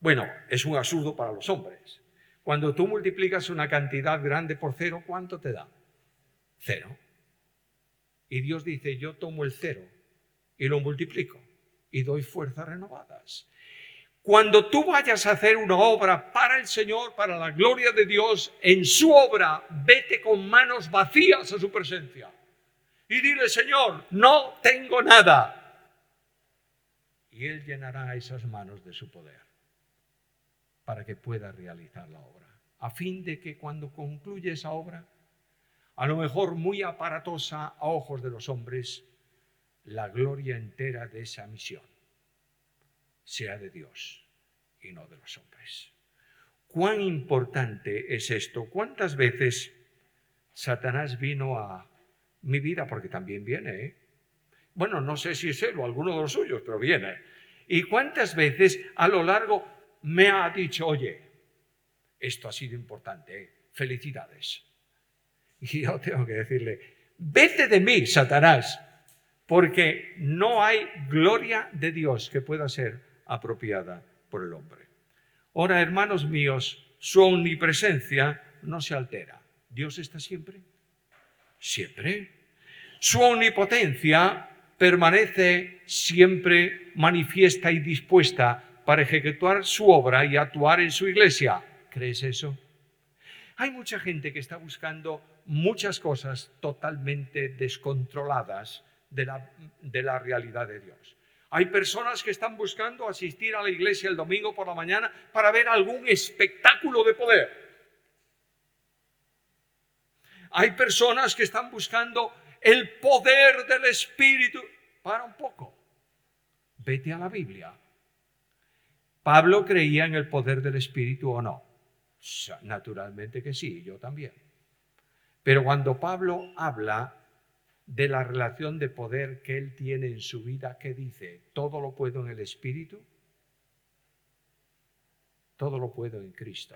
Bueno, es un absurdo para los hombres. Cuando tú multiplicas una cantidad grande por cero, ¿cuánto te da? Cero. Y Dios dice, yo tomo el cero y lo multiplico y doy fuerzas renovadas. Cuando tú vayas a hacer una obra para el Señor, para la gloria de Dios, en su obra, vete con manos vacías a su presencia. Y dile, Señor, no tengo nada. Y Él llenará esas manos de su poder para que pueda realizar la obra. A fin de que cuando concluya esa obra, a lo mejor muy aparatosa a ojos de los hombres, la gloria entera de esa misión sea de Dios y no de los hombres. ¿Cuán importante es esto? ¿Cuántas veces Satanás vino a mi vida? Porque también viene. ¿eh? Bueno, no sé si es él o alguno de los suyos, pero viene. ¿Y cuántas veces a lo largo me ha dicho, oye, esto ha sido importante, ¿eh? felicidades? Y yo tengo que decirle, vete de mí, Satanás, porque no hay gloria de Dios que pueda ser apropiada por el hombre. Ahora, hermanos míos, su omnipresencia no se altera. Dios está siempre. Siempre. Su omnipotencia permanece siempre manifiesta y dispuesta para ejecutar su obra y actuar en su iglesia. ¿Crees eso? Hay mucha gente que está buscando muchas cosas totalmente descontroladas de la, de la realidad de Dios. Hay personas que están buscando asistir a la iglesia el domingo por la mañana para ver algún espectáculo de poder. Hay personas que están buscando el poder del Espíritu. Para un poco. Vete a la Biblia. ¿Pablo creía en el poder del Espíritu o no? Naturalmente que sí, yo también. Pero cuando Pablo habla de la relación de poder que Él tiene en su vida, ¿qué dice? ¿Todo lo puedo en el Espíritu? Todo lo puedo en Cristo.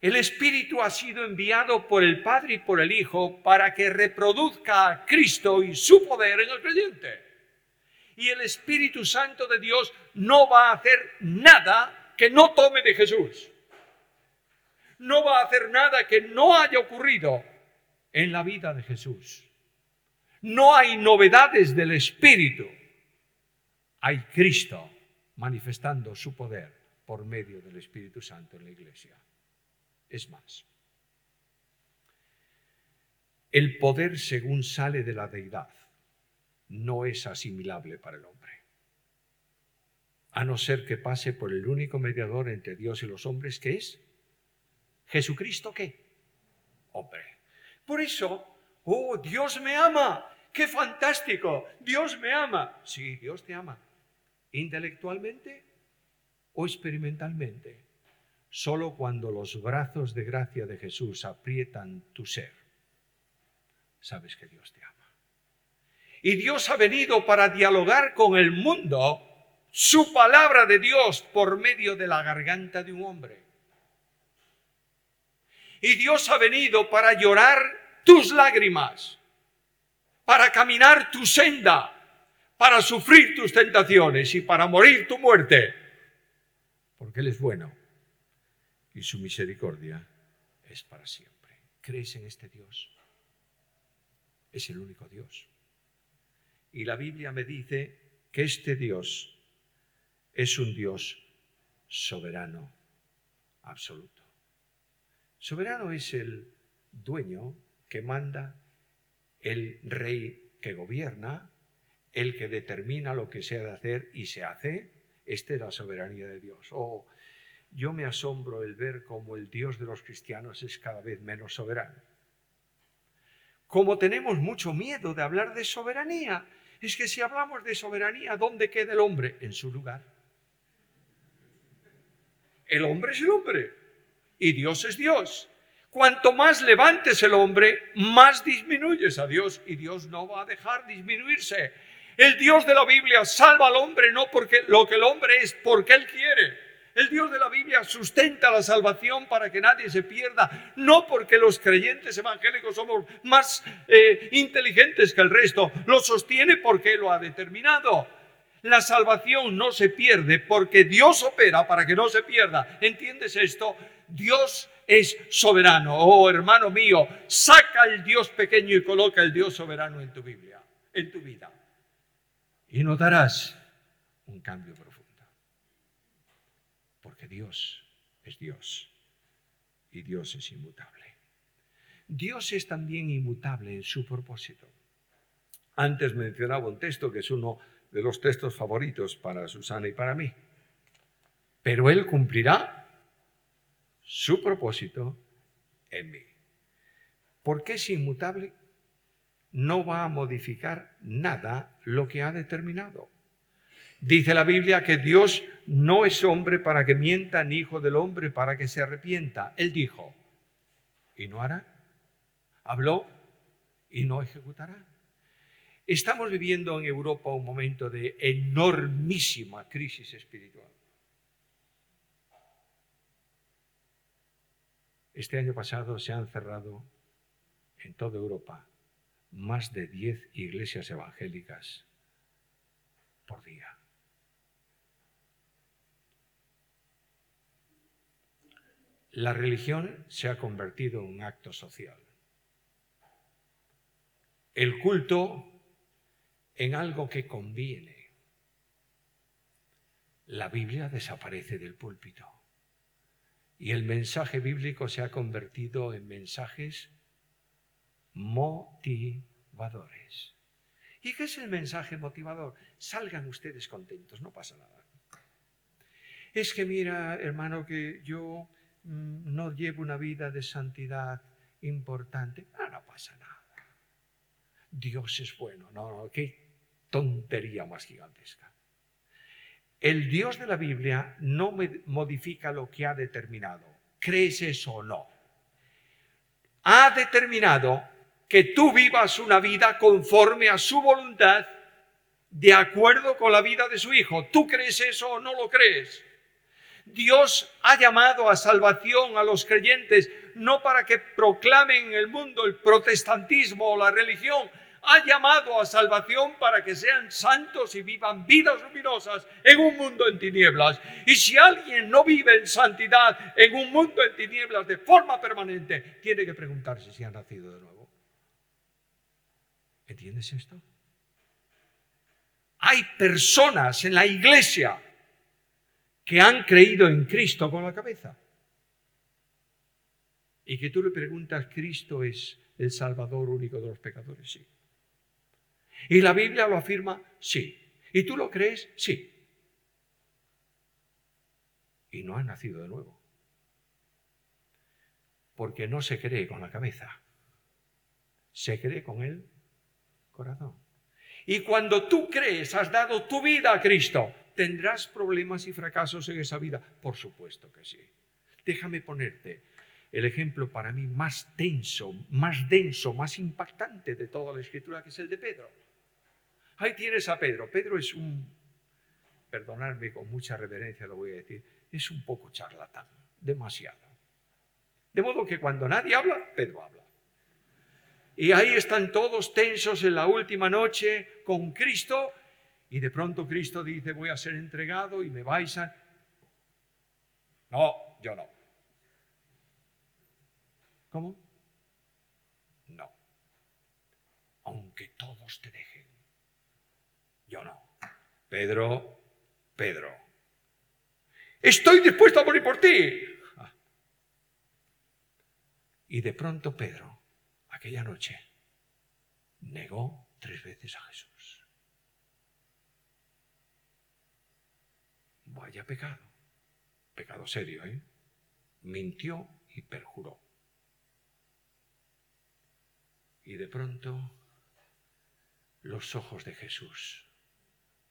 El Espíritu ha sido enviado por el Padre y por el Hijo para que reproduzca a Cristo y su poder en el creyente. Y el Espíritu Santo de Dios no va a hacer nada que no tome de Jesús. No va a hacer nada que no haya ocurrido en la vida de Jesús. No hay novedades del Espíritu. Hay Cristo manifestando su poder por medio del Espíritu Santo en la iglesia. Es más, el poder según sale de la deidad no es asimilable para el hombre, a no ser que pase por el único mediador entre Dios y los hombres, que es Jesucristo, ¿qué? Hombre. Por eso, oh, Dios me ama, qué fantástico, Dios me ama. Sí, Dios te ama. ¿Intelectualmente o experimentalmente? Solo cuando los brazos de gracia de Jesús aprietan tu ser, sabes que Dios te ama. Y Dios ha venido para dialogar con el mundo su palabra de Dios por medio de la garganta de un hombre. Y Dios ha venido para llorar tus lágrimas para caminar tu senda, para sufrir tus tentaciones y para morir tu muerte, porque Él es bueno y su misericordia es para siempre. ¿Crees en este Dios? Es el único Dios. Y la Biblia me dice que este Dios es un Dios soberano, absoluto. Soberano es el dueño que manda el rey que gobierna, el que determina lo que se ha de hacer y se hace. Esta es la soberanía de Dios. Oh, yo me asombro el ver cómo el Dios de los cristianos es cada vez menos soberano. Como tenemos mucho miedo de hablar de soberanía, es que si hablamos de soberanía, ¿dónde queda el hombre? En su lugar. El hombre es el hombre y Dios es Dios. Cuanto más levantes el hombre, más disminuyes a Dios y Dios no va a dejar disminuirse. El Dios de la Biblia salva al hombre no porque lo que el hombre es, porque Él quiere. El Dios de la Biblia sustenta la salvación para que nadie se pierda, no porque los creyentes evangélicos somos más eh, inteligentes que el resto, lo sostiene porque lo ha determinado. La salvación no se pierde porque Dios opera para que no se pierda. ¿Entiendes esto? Dios es soberano. Oh, hermano mío, saca el Dios pequeño y coloca el Dios soberano en tu Biblia, en tu vida. Y notarás un cambio profundo. que Dios es Dios y Dios es inmutable. Dios es también inmutable en su propósito. Antes mencionaba un texto que es uno de los textos favoritos para Susana y para mí. Pero Él cumplirá su propósito en mí. Porque es inmutable, no va a modificar nada lo que ha determinado. Dice la Biblia que Dios no es hombre para que mienta, ni hijo del hombre para que se arrepienta. Él dijo, y no hará. Habló y no ejecutará. Estamos viviendo en Europa un momento de enormísima crisis espiritual. Este año pasado se han cerrado en toda Europa más de 10 iglesias evangélicas por día. La religión se ha convertido en un acto social. El culto en algo que conviene. La Biblia desaparece del púlpito y el mensaje bíblico se ha convertido en mensajes motivadores. ¿Y qué es el mensaje motivador? Salgan ustedes contentos, no pasa nada. Es que mira, hermano, que yo mm, no llevo una vida de santidad importante. Ah, no pasa nada. Dios es bueno. No, no, qué tontería más gigantesca. El Dios de la Biblia no modifica lo que ha determinado. ¿Crees eso o no? Ha determinado que tú vivas una vida conforme a su voluntad, de acuerdo con la vida de su Hijo. ¿Tú crees eso o no lo crees? Dios ha llamado a salvación a los creyentes no para que proclamen en el mundo el protestantismo o la religión, ha llamado a salvación para que sean santos y vivan vidas luminosas en un mundo en tinieblas. Y si alguien no vive en santidad en un mundo en tinieblas de forma permanente, tiene que preguntarse si ha nacido de nuevo. ¿Entiendes esto? Hay personas en la iglesia que han creído en Cristo con la cabeza. Y que tú le preguntas, ¿Cristo es el Salvador único de los pecadores? Sí. ¿Y la Biblia lo afirma? Sí. ¿Y tú lo crees? Sí. Y no ha nacido de nuevo. Porque no se cree con la cabeza, se cree con el corazón. Y cuando tú crees, has dado tu vida a Cristo, ¿tendrás problemas y fracasos en esa vida? Por supuesto que sí. Déjame ponerte el ejemplo para mí más tenso, más denso, más impactante de toda la escritura, que es el de Pedro. Ahí tienes a Pedro. Pedro es un, perdonadme con mucha reverencia lo voy a decir, es un poco charlatán, demasiado. De modo que cuando nadie habla, Pedro habla. Y ahí están todos tensos en la última noche con Cristo y de pronto Cristo dice, voy a ser entregado y me vais a... No, yo no. ¿Cómo? No. Aunque todos te dejen. Pedro, Pedro. Estoy dispuesto a morir por ti. Ah. Y de pronto Pedro, aquella noche, negó tres veces a Jesús. Vaya pecado. Pecado serio, ¿eh? Mintió y perjuró. Y de pronto los ojos de Jesús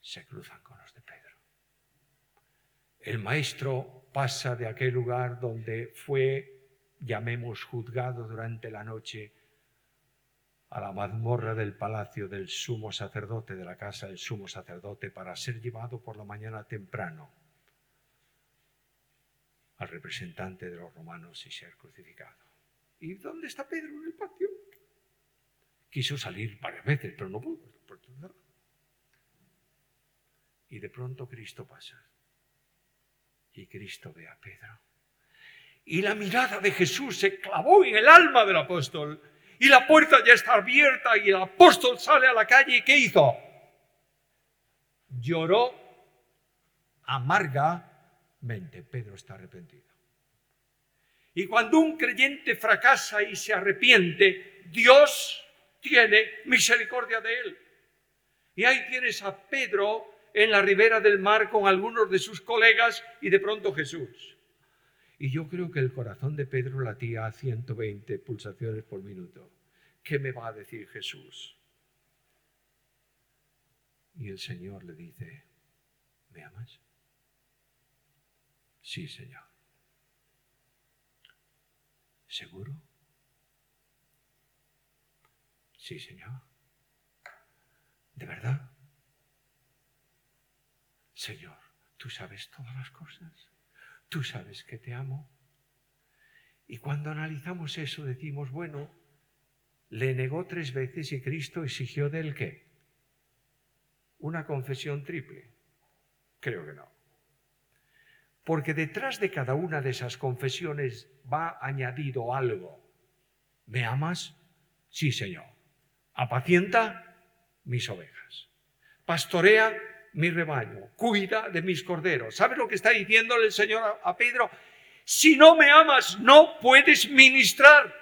se cruzan con los de Pedro. El maestro pasa de aquel lugar donde fue, llamemos, juzgado durante la noche a la mazmorra del palacio del sumo sacerdote, de la casa del sumo sacerdote, para ser llevado por la mañana temprano al representante de los romanos y ser crucificado. ¿Y dónde está Pedro en el patio? Quiso salir varias veces, pero no pudo. Y de pronto Cristo pasa. Y Cristo ve a Pedro. Y la mirada de Jesús se clavó en el alma del apóstol. Y la puerta ya está abierta y el apóstol sale a la calle. ¿Y qué hizo? Lloró amargamente. mente Pedro está arrepentido. Y cuando un creyente fracasa y se arrepiente, Dios tiene misericordia de él. Y ahí tienes a Pedro en la ribera del mar con algunos de sus colegas y de pronto Jesús. Y yo creo que el corazón de Pedro latía a 120 pulsaciones por minuto. ¿Qué me va a decir Jesús? Y el Señor le dice, ¿me amas? Sí, Señor. ¿Seguro? Sí, Señor. ¿De verdad? Señor, tú sabes todas las cosas. Tú sabes que te amo. Y cuando analizamos eso decimos, bueno, le negó tres veces y Cristo exigió de él qué? Una confesión triple. Creo que no. Porque detrás de cada una de esas confesiones va añadido algo. ¿Me amas? Sí, Señor. Apacienta mis ovejas. Pastorea mi rebaño. Cuida de mis corderos. ¿Sabes lo que está diciéndole el Señor a, Pedro? Si no me amas, no puedes ministrar.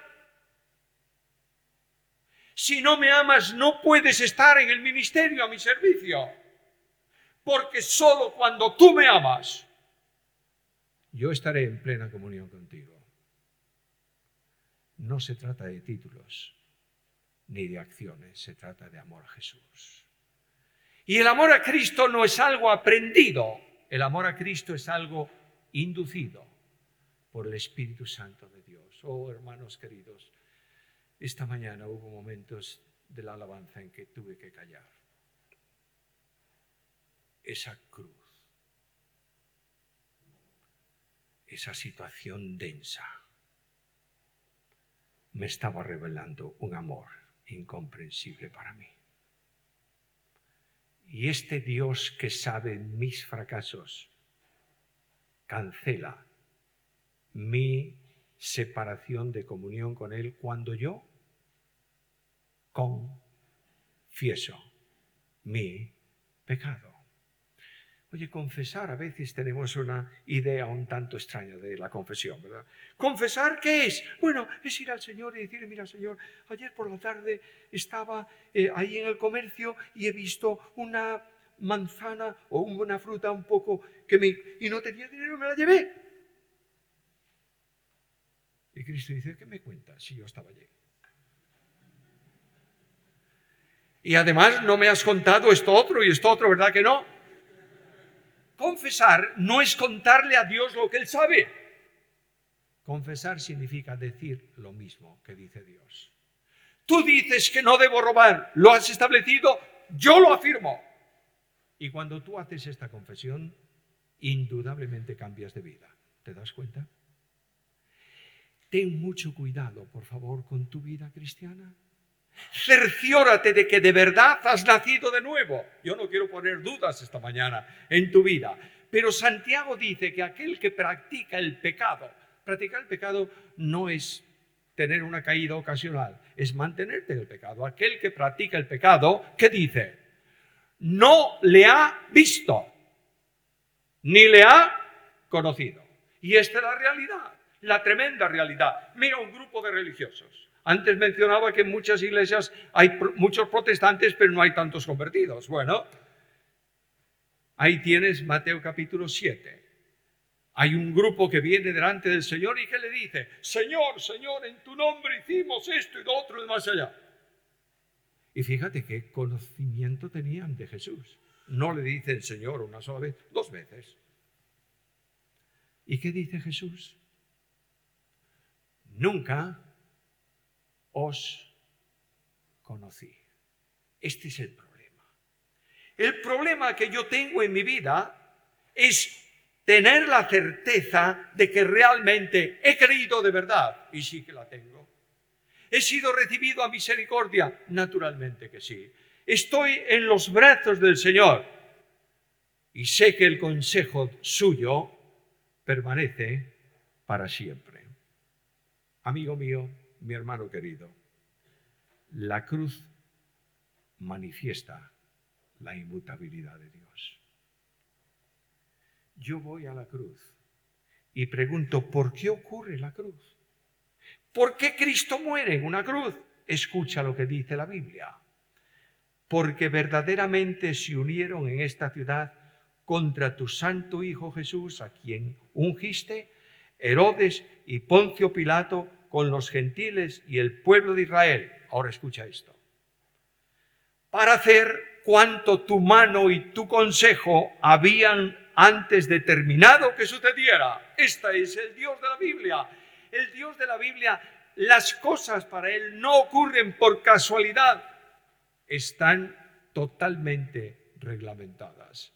Si no me amas, no puedes estar en el ministerio a mi servicio. Porque solo cuando tú me amas, yo estaré en plena comunión contigo. No se trata de títulos ni de acciones, se trata de amor a Jesús. Y el amor a Cristo no es algo aprendido, el amor a Cristo es algo inducido por el Espíritu Santo de Dios. Oh, hermanos queridos, esta mañana hubo momentos de la alabanza en que tuve que callar. Esa cruz, esa situación densa, me estaba revelando un amor incomprensible para mí. Y este Dios que sabe mis fracasos, cancela mi separación de comunión con Él cuando yo confieso mi pecado. Oye, confesar, a veces tenemos una idea un tanto extraña de la confesión, ¿verdad? ¿Confesar qué es? Bueno, es ir al Señor y decirle, mira Señor, ayer por la tarde estaba eh, ahí en el comercio y he visto una manzana o una fruta un poco que me... y no tenía dinero, me la llevé. Y Cristo dice, ¿qué me cuentas si yo estaba allí? Y además no me has contado esto otro y esto otro, ¿verdad que no? Confesar no es contarle a Dios lo que Él sabe. Confesar significa decir lo mismo que dice Dios. Tú dices que no debo robar, lo has establecido, yo lo afirmo. Y cuando tú haces esta confesión, indudablemente cambias de vida. ¿Te das cuenta? Ten mucho cuidado, por favor, con tu vida cristiana. Cerciórate de que de verdad has nacido de nuevo. Yo no quiero poner dudas esta mañana en tu vida, pero Santiago dice que aquel que practica el pecado, practicar el pecado no es tener una caída ocasional, es mantenerte en el pecado. Aquel que practica el pecado, ¿qué dice? No le ha visto, ni le ha conocido. Y esta es la realidad, la tremenda realidad. Mira un grupo de religiosos antes mencionaba que en muchas iglesias hay muchos protestantes, pero no hay tantos convertidos. Bueno, ahí tienes Mateo capítulo 7. Hay un grupo que viene delante del Señor y que le dice, Señor, Señor, en tu nombre hicimos esto y lo otro y más allá. Y fíjate qué conocimiento tenían de Jesús. No le dice el Señor una sola vez, dos veces. ¿Y qué dice Jesús? Nunca os conocí. Este es el problema. El problema que yo tengo en mi vida es tener la certeza de que realmente he creído de verdad, y sí que la tengo. He sido recibido a misericordia, naturalmente que sí. Estoy en los brazos del Señor y sé que el consejo suyo permanece para siempre. Amigo mío, mi hermano querido, la cruz manifiesta la inmutabilidad de Dios. yo voy a la cruz y pregunto, ¿por qué ocurre la cruz? ¿Por qué Cristo muere en una cruz? Escucha lo que dice la Biblia. Porque verdaderamente se unieron en esta ciudad contra tu santo Hijo Jesús, a quien ungiste, Herodes y Poncio Pilato con los gentiles y el pueblo de Israel. Ahora escucha esto. Para hacer cuanto tu mano y tu consejo habían antes determinado que sucediera. Este es el Dios de la Biblia. El Dios de la Biblia, las cosas para Él no ocurren por casualidad, están totalmente reglamentadas.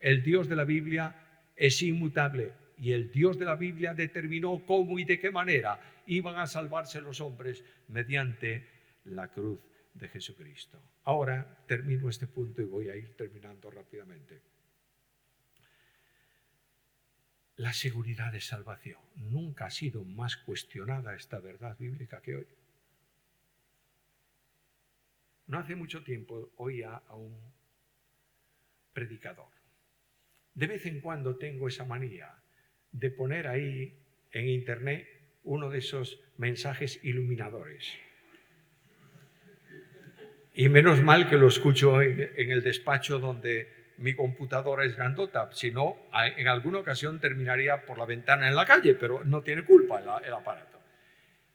El Dios de la Biblia es inmutable y el Dios de la Biblia determinó cómo y de qué manera iban a salvarse los hombres mediante la cruz de Jesucristo. Ahora termino este punto y voy a ir terminando rápidamente. La seguridad de salvación. Nunca ha sido más cuestionada esta verdad bíblica que hoy. No hace mucho tiempo oía a un predicador. De vez en cuando tengo esa manía de poner ahí en internet uno de esos mensajes iluminadores. Y menos mal que lo escucho en, el despacho donde mi computadora es grandota, si no, en alguna ocasión terminaría por la ventana en la calle, pero no tiene culpa el aparato.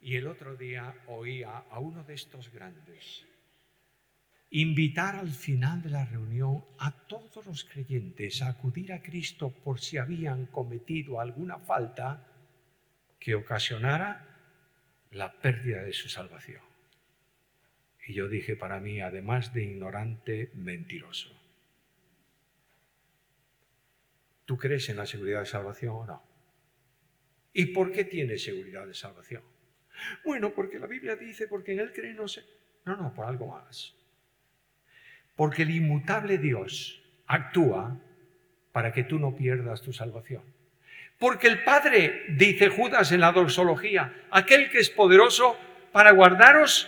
Y el otro día oía a uno de estos grandes invitar al final de la reunión a todos los creyentes a acudir a Cristo por si habían cometido alguna falta que ocasionara la pérdida de su salvación. Y yo dije para mí, además de ignorante, mentiroso. ¿Tú crees en la seguridad de salvación o no? ¿Y por qué tienes seguridad de salvación? Bueno, porque la Biblia dice, porque en Él cree, no sé. No, no, por algo más. Porque el inmutable Dios actúa para que tú no pierdas tu salvación. Porque el Padre, dice Judas en la doxología, aquel que es poderoso para guardaros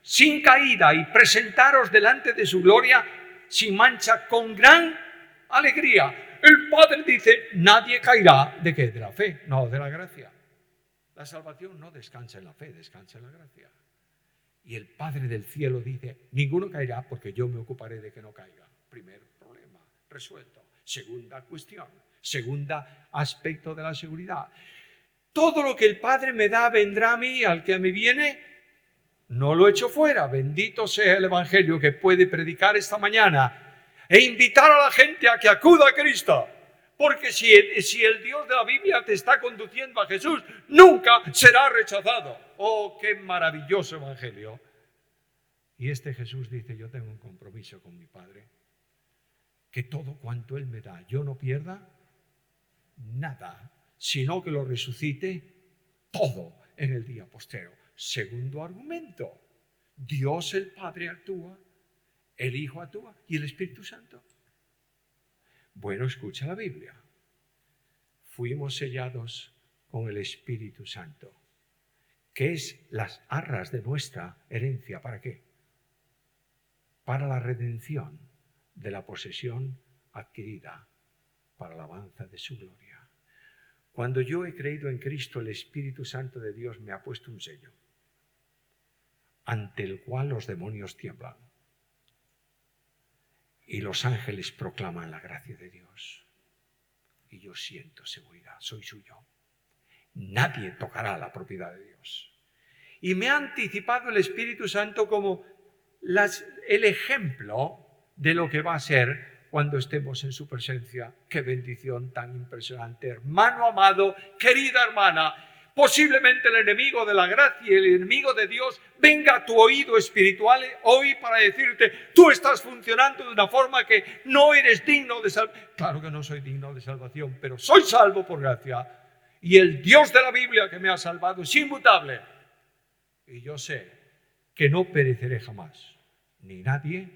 sin caída y presentaros delante de su gloria sin mancha con gran alegría. El Padre dice, nadie caerá de qué? De la fe, no de la gracia. La salvación no descansa en la fe, descansa en la gracia. Y el Padre del cielo dice, ninguno caerá porque yo me ocuparé de que no caiga. Primer problema resuelto. Segunda cuestión, segunda aspecto de la seguridad. Todo lo que el Padre me da vendrá a mí, al que mí viene, no lo echo fuera. Bendito sea el Evangelio que puede predicar esta mañana e invitar a la gente a que acuda a Cristo. Porque si el Dios de la Biblia te está conduciendo a Jesús, nunca será rechazado. Oh, qué maravilloso evangelio. Y este Jesús dice, yo tengo un compromiso con mi Padre, que todo cuanto Él me da, yo no pierda nada, sino que lo resucite todo en el día postero. Segundo argumento, Dios el Padre actúa, el Hijo actúa y el Espíritu Santo. Bueno, escucha la Biblia. Fuimos sellados con el Espíritu Santo, que es las arras de nuestra herencia. ¿Para qué? Para la redención de la posesión adquirida, para la alabanza de su gloria. Cuando yo he creído en Cristo, el Espíritu Santo de Dios me ha puesto un sello, ante el cual los demonios tiemblan y los ángeles proclaman la gracia de Dios. Y yo siento seguridad, soy suyo. Nadie tocará la propiedad de Dios. Y me ha anticipado el Espíritu Santo como el ejemplo de lo que va a ser cuando estemos en su presencia. Qué bendición tan impresionante. Hermano amado, querida hermana, posiblemente el enemigo de la gracia y el enemigo de Dios venga a tu oído espiritual hoy para decirte, tú estás funcionando de una forma que no eres digno de salvación. Claro que no soy digno de salvación, pero soy salvo por gracia. Y el Dios de la Biblia que me ha salvado es inmutable. Y yo sé que no pereceré jamás, ni nadie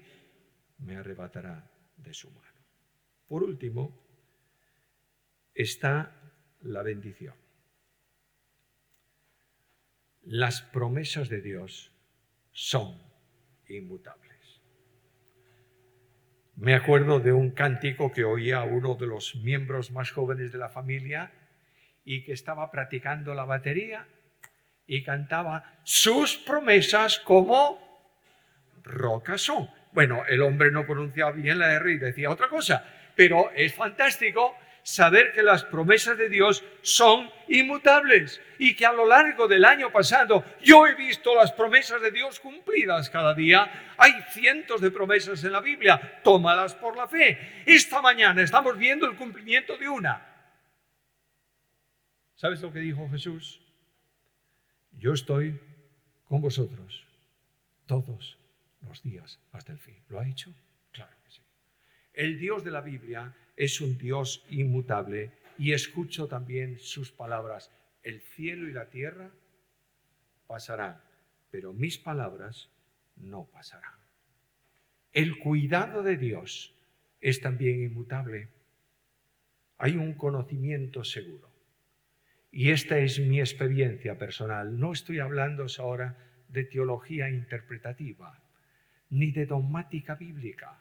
me arrebatará de su mano. Por último, está la bendición las promesas de Dios son inmutables. Me acuerdo de un cántico que oía uno de los miembros más jóvenes de la familia y que estaba practicando la batería y cantaba sus promesas como rocas son. Bueno, el hombre no pronunciaba bien la R y decía otra cosa, pero es fantástico saber que las promesas de Dios son inmutables y que a lo largo del año pasado yo he visto las promesas de Dios cumplidas cada día. Hay cientos de promesas en la Biblia, tómalas por la fe. Esta mañana estamos viendo el cumplimiento de una. ¿Sabes lo que dijo Jesús? Yo estoy con vosotros todos los días hasta el fin. ¿Lo ha hecho? Claro que sí. El Dios de la Biblia es un Dios inmutable y escucho también sus palabras. El cielo y la tierra pasarán, pero mis palabras no pasarán. El cuidado de Dios es también inmutable. Hay un conocimiento seguro. Y esta es mi experiencia personal. No estoy hablando ahora de teología interpretativa, ni de dogmática bíblica,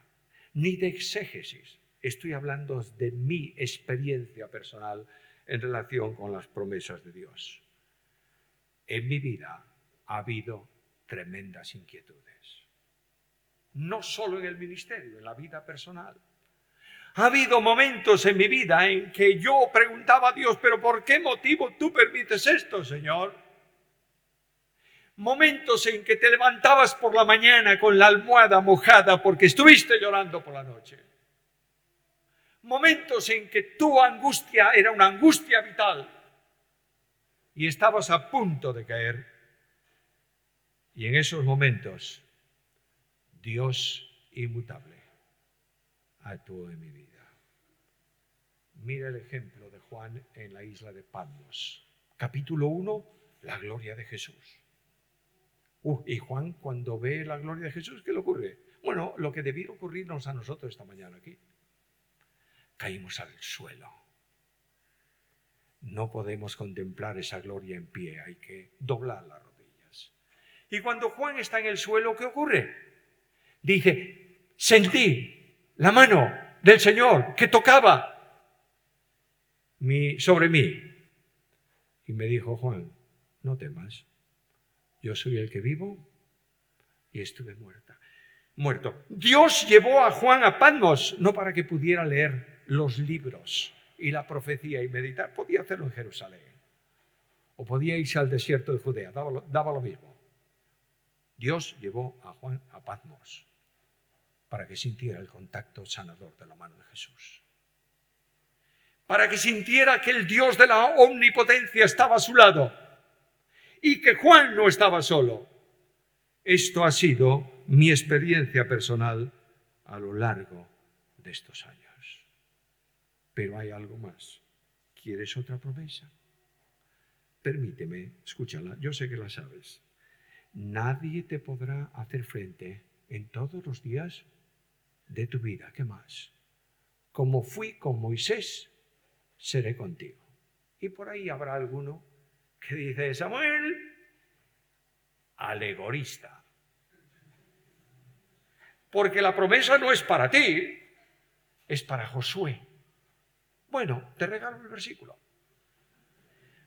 ni de exégesis. Estoy hablando de mi experiencia personal en relación con las promesas de Dios. En mi vida ha habido tremendas inquietudes. No solo en el ministerio, en la vida personal. Ha habido momentos en mi vida en que yo preguntaba a Dios, pero ¿por qué motivo tú permites esto, Señor? Momentos en que te levantabas por la mañana con la almohada mojada porque estuviste llorando por la noche momentos en que tu angustia era una angustia vital y estabas a punto de caer. Y en esos momentos, Dios inmutable actuó en mi vida. Mira el ejemplo de Juan en la isla de Patmos. Capítulo 1, la gloria de Jesús. Uh, y Juan cuando ve la gloria de Jesús, ¿qué le ocurre? Bueno, lo que debió ocurrirnos a nosotros esta mañana aquí caímos al suelo. No podemos contemplar esa gloria en pie, hay que doblar las rodillas. Y cuando Juan está en el suelo, ¿qué ocurre? Dice, sentí la mano del Señor que tocaba sobre mí. Y me dijo Juan, no temas, yo soy el que vivo y estuve muerta. Muerto. Dios llevó a Juan a Patmos, no para que pudiera leer los libros y la profecía y meditar, podía hacerlo en Jerusalén. O podía irse al desierto de Judea, daba lo, mismo. Dios llevó a Juan a Patmos para que sintiera el contacto sanador de la mano de Jesús. Para que sintiera que el Dios de la omnipotencia estaba a su lado y que Juan no estaba solo. Esto ha sido mi experiencia personal a lo largo de estos años. Pero hay algo más. ¿Quieres otra promesa? Permíteme, escúchala, yo sé que la sabes. Nadie te podrá hacer frente en todos los días de tu vida. ¿Qué más? Como fui con Moisés, seré contigo. Y por ahí habrá alguno que dice, Samuel, alegorista. Porque la promesa no es para ti, es para Josué. Bueno, te regalo el versículo.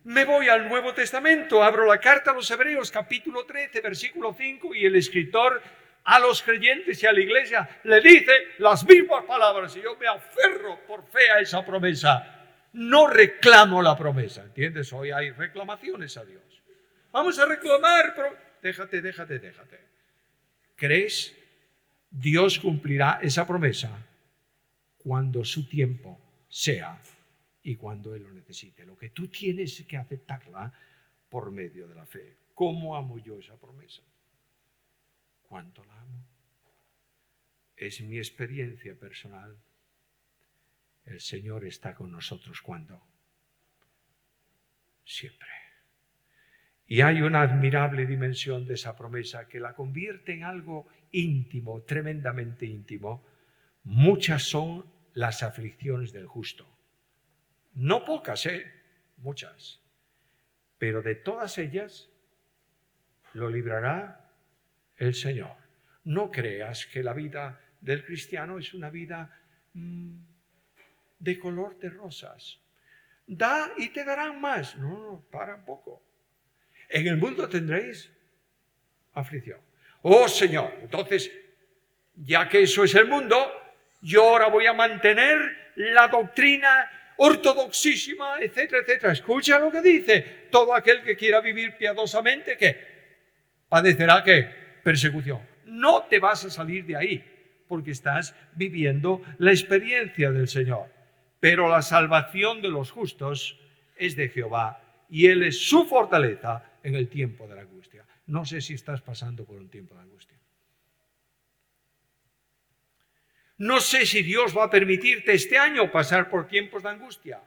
Me voy al Nuevo Testamento, abro la carta a los Hebreos, capítulo 13, versículo 5, y el escritor a los creyentes y a la iglesia le dice las mismas palabras, y yo me aferro por fe a esa promesa. No reclamo la promesa, ¿entiendes? Hoy hay reclamaciones a Dios. Vamos a reclamar, déjate, déjate, déjate. ¿Crees? Dios cumplirá esa promesa cuando su tiempo sea y cuando Él lo necesite. Lo que tú tienes que aceptarla por medio de la fe. ¿Cómo amo yo esa promesa? ¿Cuánto la amo? Es mi experiencia personal. El Señor está con nosotros cuando? Siempre. Y hay una admirable dimensión de esa promesa que la convierte en algo íntimo, tremendamente íntimo. Muchas son las aflicciones del justo. No pocas, ¿eh? Muchas. Pero de todas ellas lo librará el Señor. No creas que la vida del cristiano es una vida mm, de color de rosas. Da y te darán más. No, no, para un poco. En el mundo tendréis aflicción. Oh Señor, entonces, ya que eso es el mundo, yo ahora voy a mantener la doctrina ortodoxísima, etcétera, etcétera. Escucha lo que dice. Todo aquel que quiera vivir piadosamente, que padecerá que persecución. No te vas a salir de ahí, porque estás viviendo la experiencia del Señor. Pero la salvación de los justos es de Jehová y Él es su fortaleza en el tiempo de la angustia. No sé si estás pasando por un tiempo de angustia. No sé si Dios va a permitirte este año pasar por tiempos de angustia,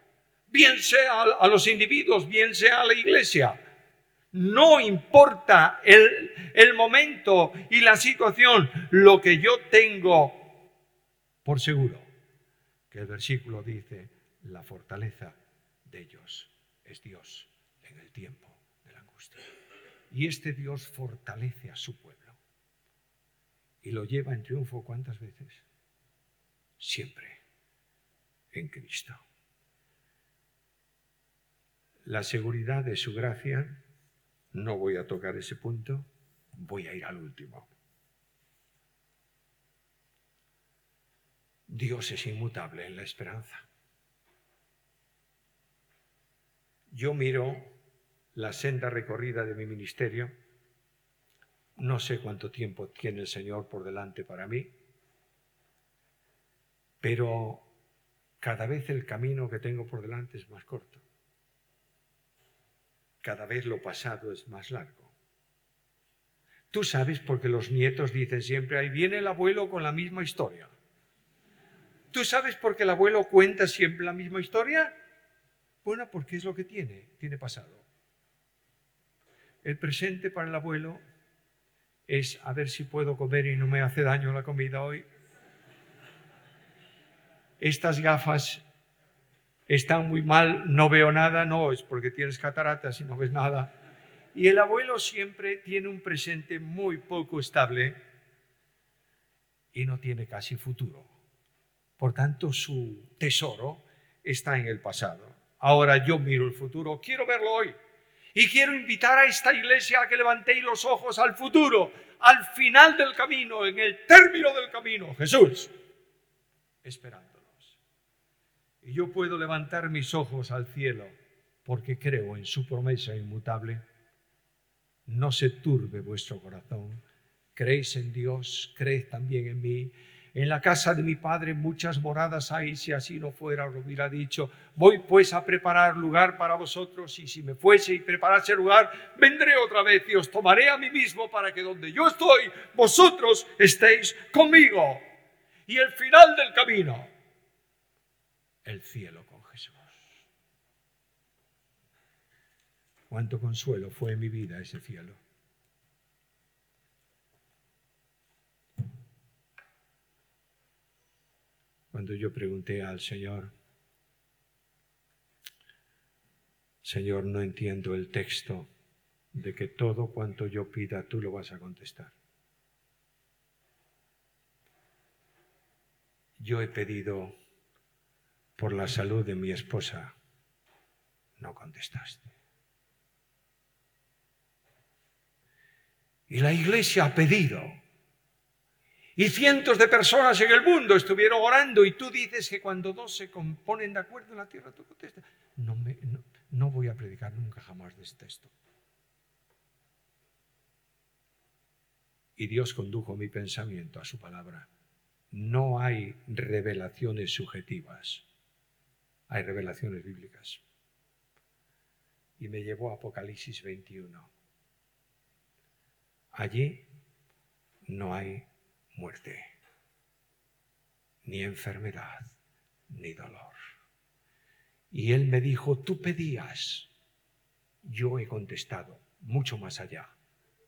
bien sea a los individuos, bien sea a la iglesia. No importa el, el momento y la situación, lo que yo tengo por seguro, que el versículo dice, la fortaleza de ellos es Dios en el tiempo de la angustia. Y este Dios fortalece a su pueblo y lo lleva en triunfo cuántas veces? siempre en Cristo. La seguridad de su gracia, no voy a tocar ese punto, voy a ir al último. Dios es inmutable en la esperanza. Yo miro la senda recorrida de mi ministerio, no sé cuánto tiempo tiene el Señor por delante para mí, pero cada vez el camino que tengo por delante es más corto. Cada vez lo pasado es más largo. Tú sabes porque los nietos dicen siempre, ahí viene el abuelo con la misma historia. ¿Tú sabes por qué el abuelo cuenta siempre la misma historia? Bueno, porque es lo que tiene, tiene pasado. El presente para el abuelo es a ver si puedo comer y no me hace daño la comida hoy estas gafas están muy mal, no veo nada, no, es porque tienes cataratas y no ves nada. Y el abuelo siempre tiene un presente muy poco estable y no tiene casi futuro. Por tanto, su tesoro está en el pasado. Ahora yo miro el futuro, quiero verlo hoy. Y quiero invitar a esta iglesia a que levantéis los ojos al futuro, al final del camino, en el término del camino. Jesús, esperando. Y yo puedo levantar mis ojos al cielo porque creo en su promesa inmutable. No se turbe vuestro corazón. Creéis en Dios, creed también en mí. En la casa de mi Padre muchas moradas hay, si así no fuera, lo hubiera dicho. Voy pues a preparar lugar para vosotros, y si me fuese y preparase lugar, vendré otra vez y os tomaré a mí mismo para que donde yo estoy, vosotros estéis conmigo. Y el final del camino el cielo con Jesús. Cuánto consuelo fue en mi vida ese cielo. Cuando yo pregunté al Señor, Señor, no entiendo el texto de que todo cuanto yo pida tú lo vas a contestar. Yo he pedido por la salud de mi esposa, no contestaste. Y la iglesia ha pedido. Y cientos de personas en el mundo estuvieron orando y tú dices que cuando dos se componen de acuerdo en la tierra, tú contestas. No, me, no voy a predicar nunca jamás de este texto. Y Dios condujo mi pensamiento a su palabra. No hay revelaciones subjetivas hay revelaciones bíblicas. Y me llevó a Apocalipsis 21. Allí no hay muerte, ni enfermedad, ni dolor. Y él me dijo, tú pedías. Yo he contestado, mucho más allá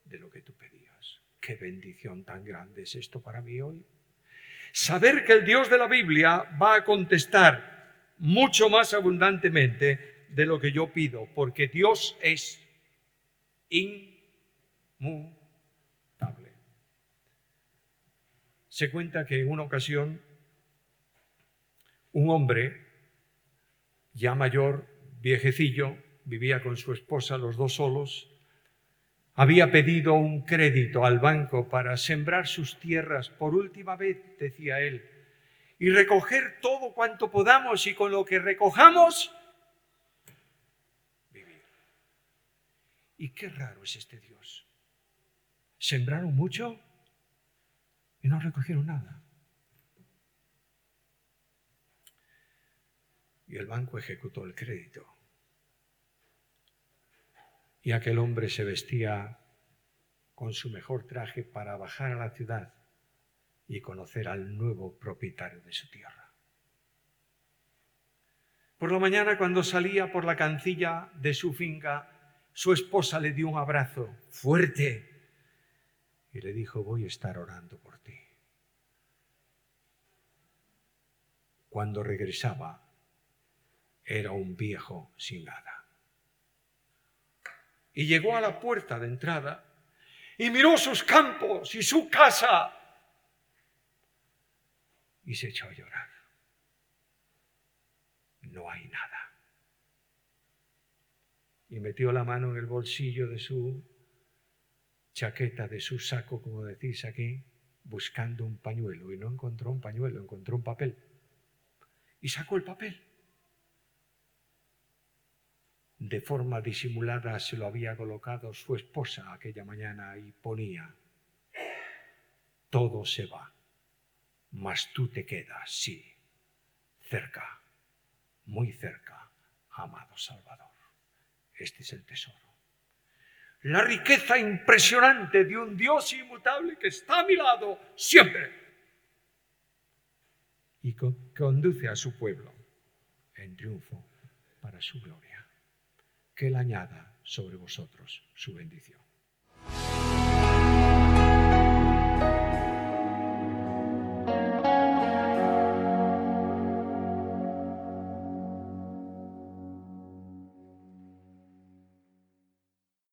de lo que tú pedías. Qué bendición tan grande es esto para mí hoy. Saber que el Dios de la Biblia va a contestar mucho más abundantemente de lo que yo pido, porque Dios es inmutable. Se cuenta que en una ocasión un hombre ya mayor, viejecillo, vivía con su esposa los dos solos, había pedido un crédito al banco para sembrar sus tierras por última vez, decía él, y recoger todo cuanto podamos y con lo que recojamos, vivir. Y qué raro es este Dios. Sembraron mucho y no recogieron nada. Y el banco ejecutó el crédito. Y aquel hombre se vestía con su mejor traje para bajar a la ciudad y conocer al nuevo propietario de su tierra. Por la mañana, cuando salía por la cancilla de su finca, su esposa le dio un abrazo fuerte y le dijo, voy a estar orando por ti. Cuando regresaba, era un viejo sin nada. Y llegó a la puerta de entrada y miró sus campos y su casa y se echó a llorar. No hay nada. Y metió la mano en el bolsillo de su chaqueta, de su saco, como decís aquí, buscando un pañuelo. Y no encontró un pañuelo, encontró un papel. Y sacó el papel de forma disimulada se lo había colocado su esposa aquella mañana y ponía, todo se va, mas tú te quedas, sí, cerca, muy cerca, amado Salvador. Este es el tesoro. La riqueza impresionante de un Dios inmutable que está a mi lado siempre y conduce a su pueblo en triunfo para su gloria que Él añada sobre vosotros su bendición.